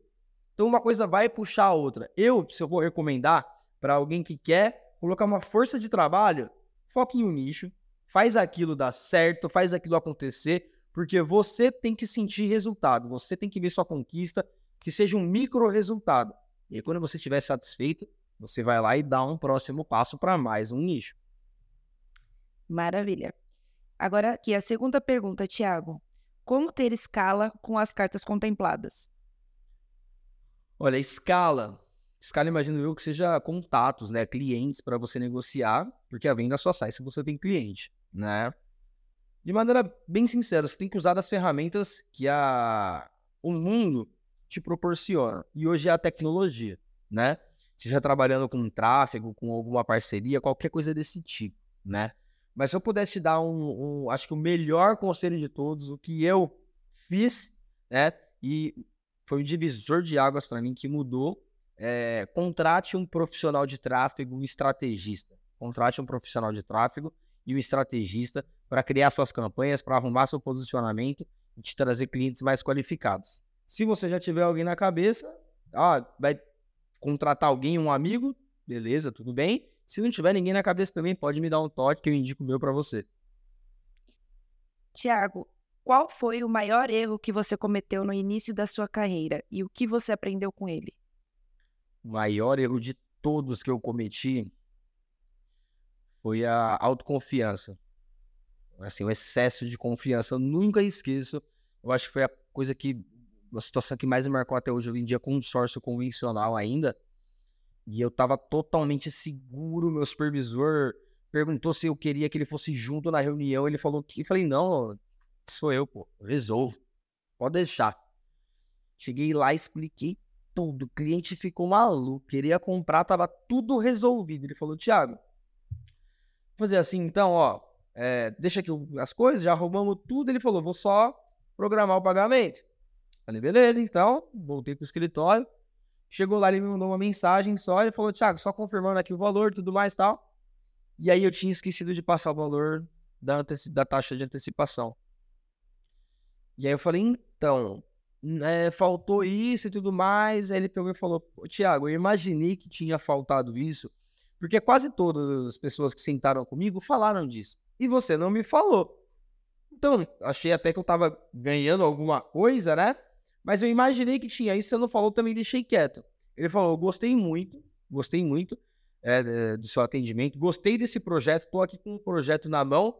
Então uma coisa vai puxar a outra. Eu, se eu vou recomendar para alguém que quer colocar uma força de trabalho, foque em um nicho, faz aquilo dar certo, faz aquilo acontecer, porque você tem que sentir resultado, você tem que ver sua conquista, que seja um micro resultado. E aí, quando você estiver satisfeito, você vai lá e dá um próximo passo para mais um nicho. Maravilha. Agora aqui a segunda pergunta, Tiago. Como ter escala com as cartas contempladas? Olha, escala Escala, imagino eu, que seja contatos, né? Clientes para você negociar, porque a venda só sai se você tem cliente, né? De maneira bem sincera, você tem que usar as ferramentas que a... o mundo te proporciona. E hoje é a tecnologia, né? Seja trabalhando com tráfego, com alguma parceria, qualquer coisa desse tipo, né? Mas se eu pudesse te dar um, um acho que o melhor conselho de todos, o que eu fiz, né? E foi um divisor de águas para mim que mudou é, contrate um profissional de tráfego, um estrategista. Contrate um profissional de tráfego e um estrategista para criar suas campanhas, para arrumar seu posicionamento e te trazer clientes mais qualificados. Se você já tiver alguém na cabeça, ah, vai contratar alguém, um amigo, beleza, tudo bem. Se não tiver ninguém na cabeça também, pode me dar um toque que eu indico o meu para você. Tiago, qual foi o maior erro que você cometeu no início da sua carreira e o que você aprendeu com ele? o maior erro de todos que eu cometi foi a autoconfiança. Assim, o excesso de confiança. Eu nunca esqueço. Eu acho que foi a coisa que. A situação que mais me marcou até hoje. Eu vendia consórcio convencional ainda. E eu tava totalmente seguro. Meu supervisor perguntou se eu queria que ele fosse junto na reunião. Ele falou que. Eu falei, não, sou eu, pô. resolvo. Pode deixar. Cheguei lá, expliquei tudo. O cliente ficou maluco, queria comprar, tava tudo resolvido. Ele falou, Thiago, vou fazer assim então, ó, é, deixa aqui as coisas, já arrumamos tudo. Ele falou, vou só programar o pagamento. Falei, beleza, então, voltei pro escritório. Chegou lá, ele me mandou uma mensagem só, ele falou, Thiago, só confirmando aqui o valor tudo mais e tal. E aí eu tinha esquecido de passar o valor da, da taxa de antecipação. E aí eu falei, então, é, faltou isso e tudo mais. Aí ele pegou e falou: Tiago, eu imaginei que tinha faltado isso, porque quase todas as pessoas que sentaram comigo falaram disso. E você não me falou. Então, achei até que eu tava ganhando alguma coisa, né? Mas eu imaginei que tinha isso, você não falou, também deixei quieto. Ele falou: gostei muito, gostei muito é, do seu atendimento, gostei desse projeto, tô aqui com um projeto na mão.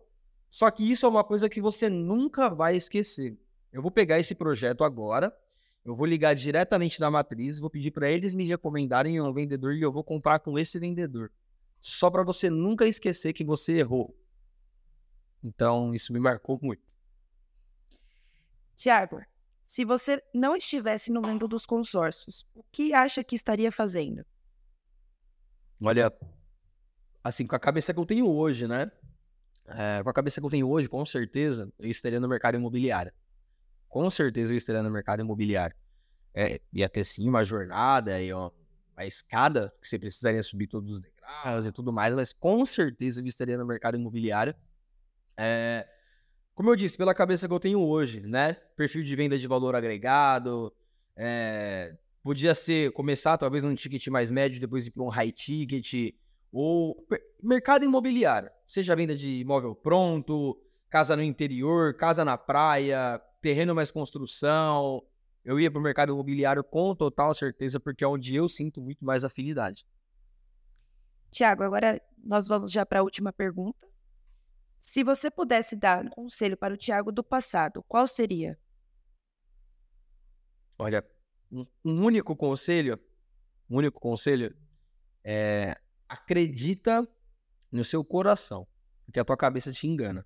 Só que isso é uma coisa que você nunca vai esquecer. Eu vou pegar esse projeto agora eu vou ligar diretamente na matriz, vou pedir para eles me recomendarem um vendedor e eu vou comprar com esse vendedor. Só para você nunca esquecer que você errou. Então, isso me marcou muito. Tiago, se você não estivesse no mundo dos consórcios, o que acha que estaria fazendo? Olha, assim, com a cabeça que eu tenho hoje, né? É, com a cabeça que eu tenho hoje, com certeza, eu estaria no mercado imobiliário. Com certeza eu estaria no mercado imobiliário. É, ia ter sim uma jornada e uma, uma escada que você precisaria subir todos os degraus e tudo mais, mas com certeza eu estaria no mercado imobiliário. É, como eu disse, pela cabeça que eu tenho hoje, né? Perfil de venda de valor agregado. É, podia ser começar talvez num ticket mais médio, depois ir para um high ticket. Ou mercado imobiliário. Seja venda de imóvel pronto, casa no interior, casa na praia, terreno mais construção. Eu ia para o mercado imobiliário com total certeza, porque é onde eu sinto muito mais afinidade. Tiago, agora nós vamos já para a última pergunta. Se você pudesse dar um conselho para o Tiago do passado, qual seria? Olha, um, único conselho, um único conselho é acredita no seu coração, porque a tua cabeça te engana.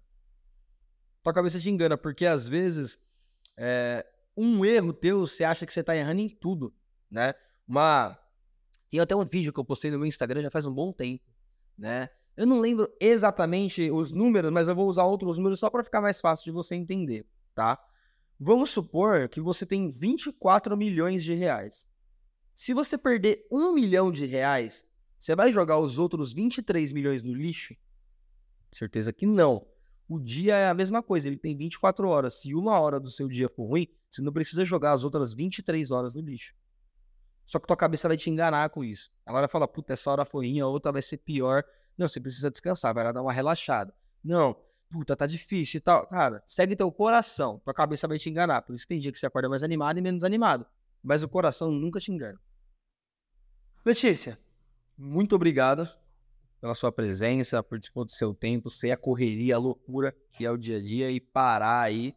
A tua cabeça te engana, porque às vezes é, um erro teu, você acha que você tá errando em tudo, né? Uma... Tem até um vídeo que eu postei no meu Instagram já faz um bom tempo, né? Eu não lembro exatamente os números, mas eu vou usar outros números só para ficar mais fácil de você entender, tá? Vamos supor que você tem 24 milhões de reais. Se você perder um milhão de reais, você vai jogar os outros 23 milhões no lixo? Certeza que não. O dia é a mesma coisa, ele tem 24 horas. Se uma hora do seu dia for ruim, você não precisa jogar as outras 23 horas no lixo. Só que tua cabeça vai te enganar com isso. Ela vai falar, puta, essa hora foi ruim, a outra vai ser pior. Não, você precisa descansar, vai lá dar uma relaxada. Não, puta, tá difícil e tal. Cara, segue teu coração. Tua cabeça vai te enganar. Por isso tem dia que você acorda mais animado e menos animado. Mas o coração nunca te engana. Letícia, muito obrigado pela sua presença, por dispor do seu tempo, ser a correria, a loucura que é o dia a dia e parar aí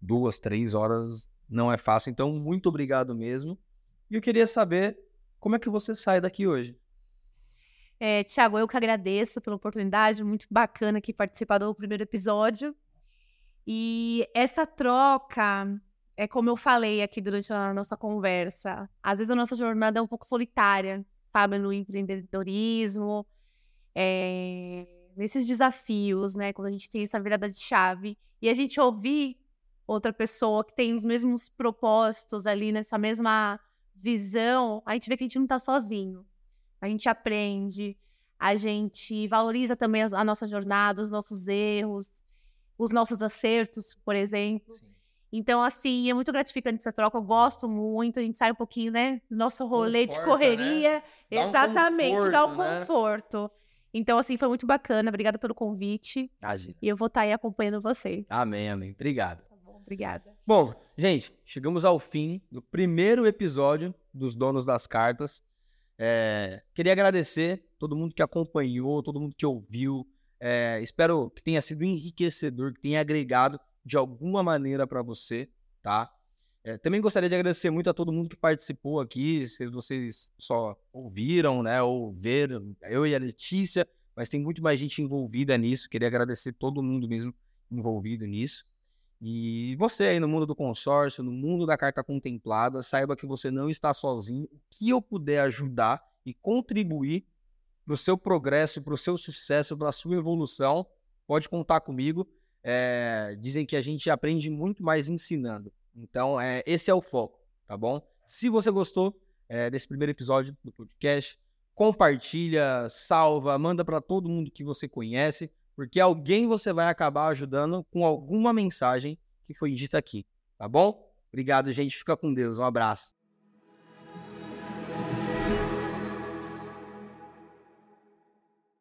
duas, três horas não é fácil. Então, muito obrigado mesmo. E eu queria saber como é que você sai daqui hoje. É, Tiago, eu que agradeço pela oportunidade, muito bacana aqui participar do primeiro episódio. E essa troca, é como eu falei aqui durante a nossa conversa, às vezes a nossa jornada é um pouco solitária, sabe, no empreendedorismo, é, nesses desafios, né, quando a gente tem essa virada de chave, e a gente ouvir outra pessoa que tem os mesmos propósitos ali, nessa mesma visão, a gente vê que a gente não está sozinho a gente aprende, a gente valoriza também a, nossa jornada, os nossos erros, os nossos acertos, por exemplo. Sim. Então, assim, é muito gratificante essa troca, eu gosto muito, a gente sai um pouquinho, né, do nosso rolê Conforta, de correria. Né? Dá Exatamente, um conforto, dá um né? conforto. Então, assim, foi muito bacana, obrigada pelo convite. Imagina. E eu vou estar tá aí acompanhando você. Amém, amém. Obrigado. Tá bom, obrigada. Bom, gente, chegamos ao fim do primeiro episódio dos Donos das Cartas. É, queria agradecer todo mundo que acompanhou, todo mundo que ouviu. É, espero que tenha sido enriquecedor, que tenha agregado de alguma maneira para você, tá? É, também gostaria de agradecer muito a todo mundo que participou aqui, se vocês só ouviram, né, ou viram, eu e a Letícia, mas tem muito mais gente envolvida nisso. Queria agradecer todo mundo mesmo envolvido nisso. E você aí no mundo do consórcio, no mundo da carta contemplada, saiba que você não está sozinho. O que eu puder ajudar e contribuir para o seu progresso, para o seu sucesso, para a sua evolução, pode contar comigo. É, dizem que a gente aprende muito mais ensinando. Então, é, esse é o foco, tá bom? Se você gostou é, desse primeiro episódio do podcast, compartilha, salva, manda para todo mundo que você conhece porque alguém você vai acabar ajudando com alguma mensagem que foi dita aqui, tá bom? Obrigado, gente. Fica com Deus. Um abraço.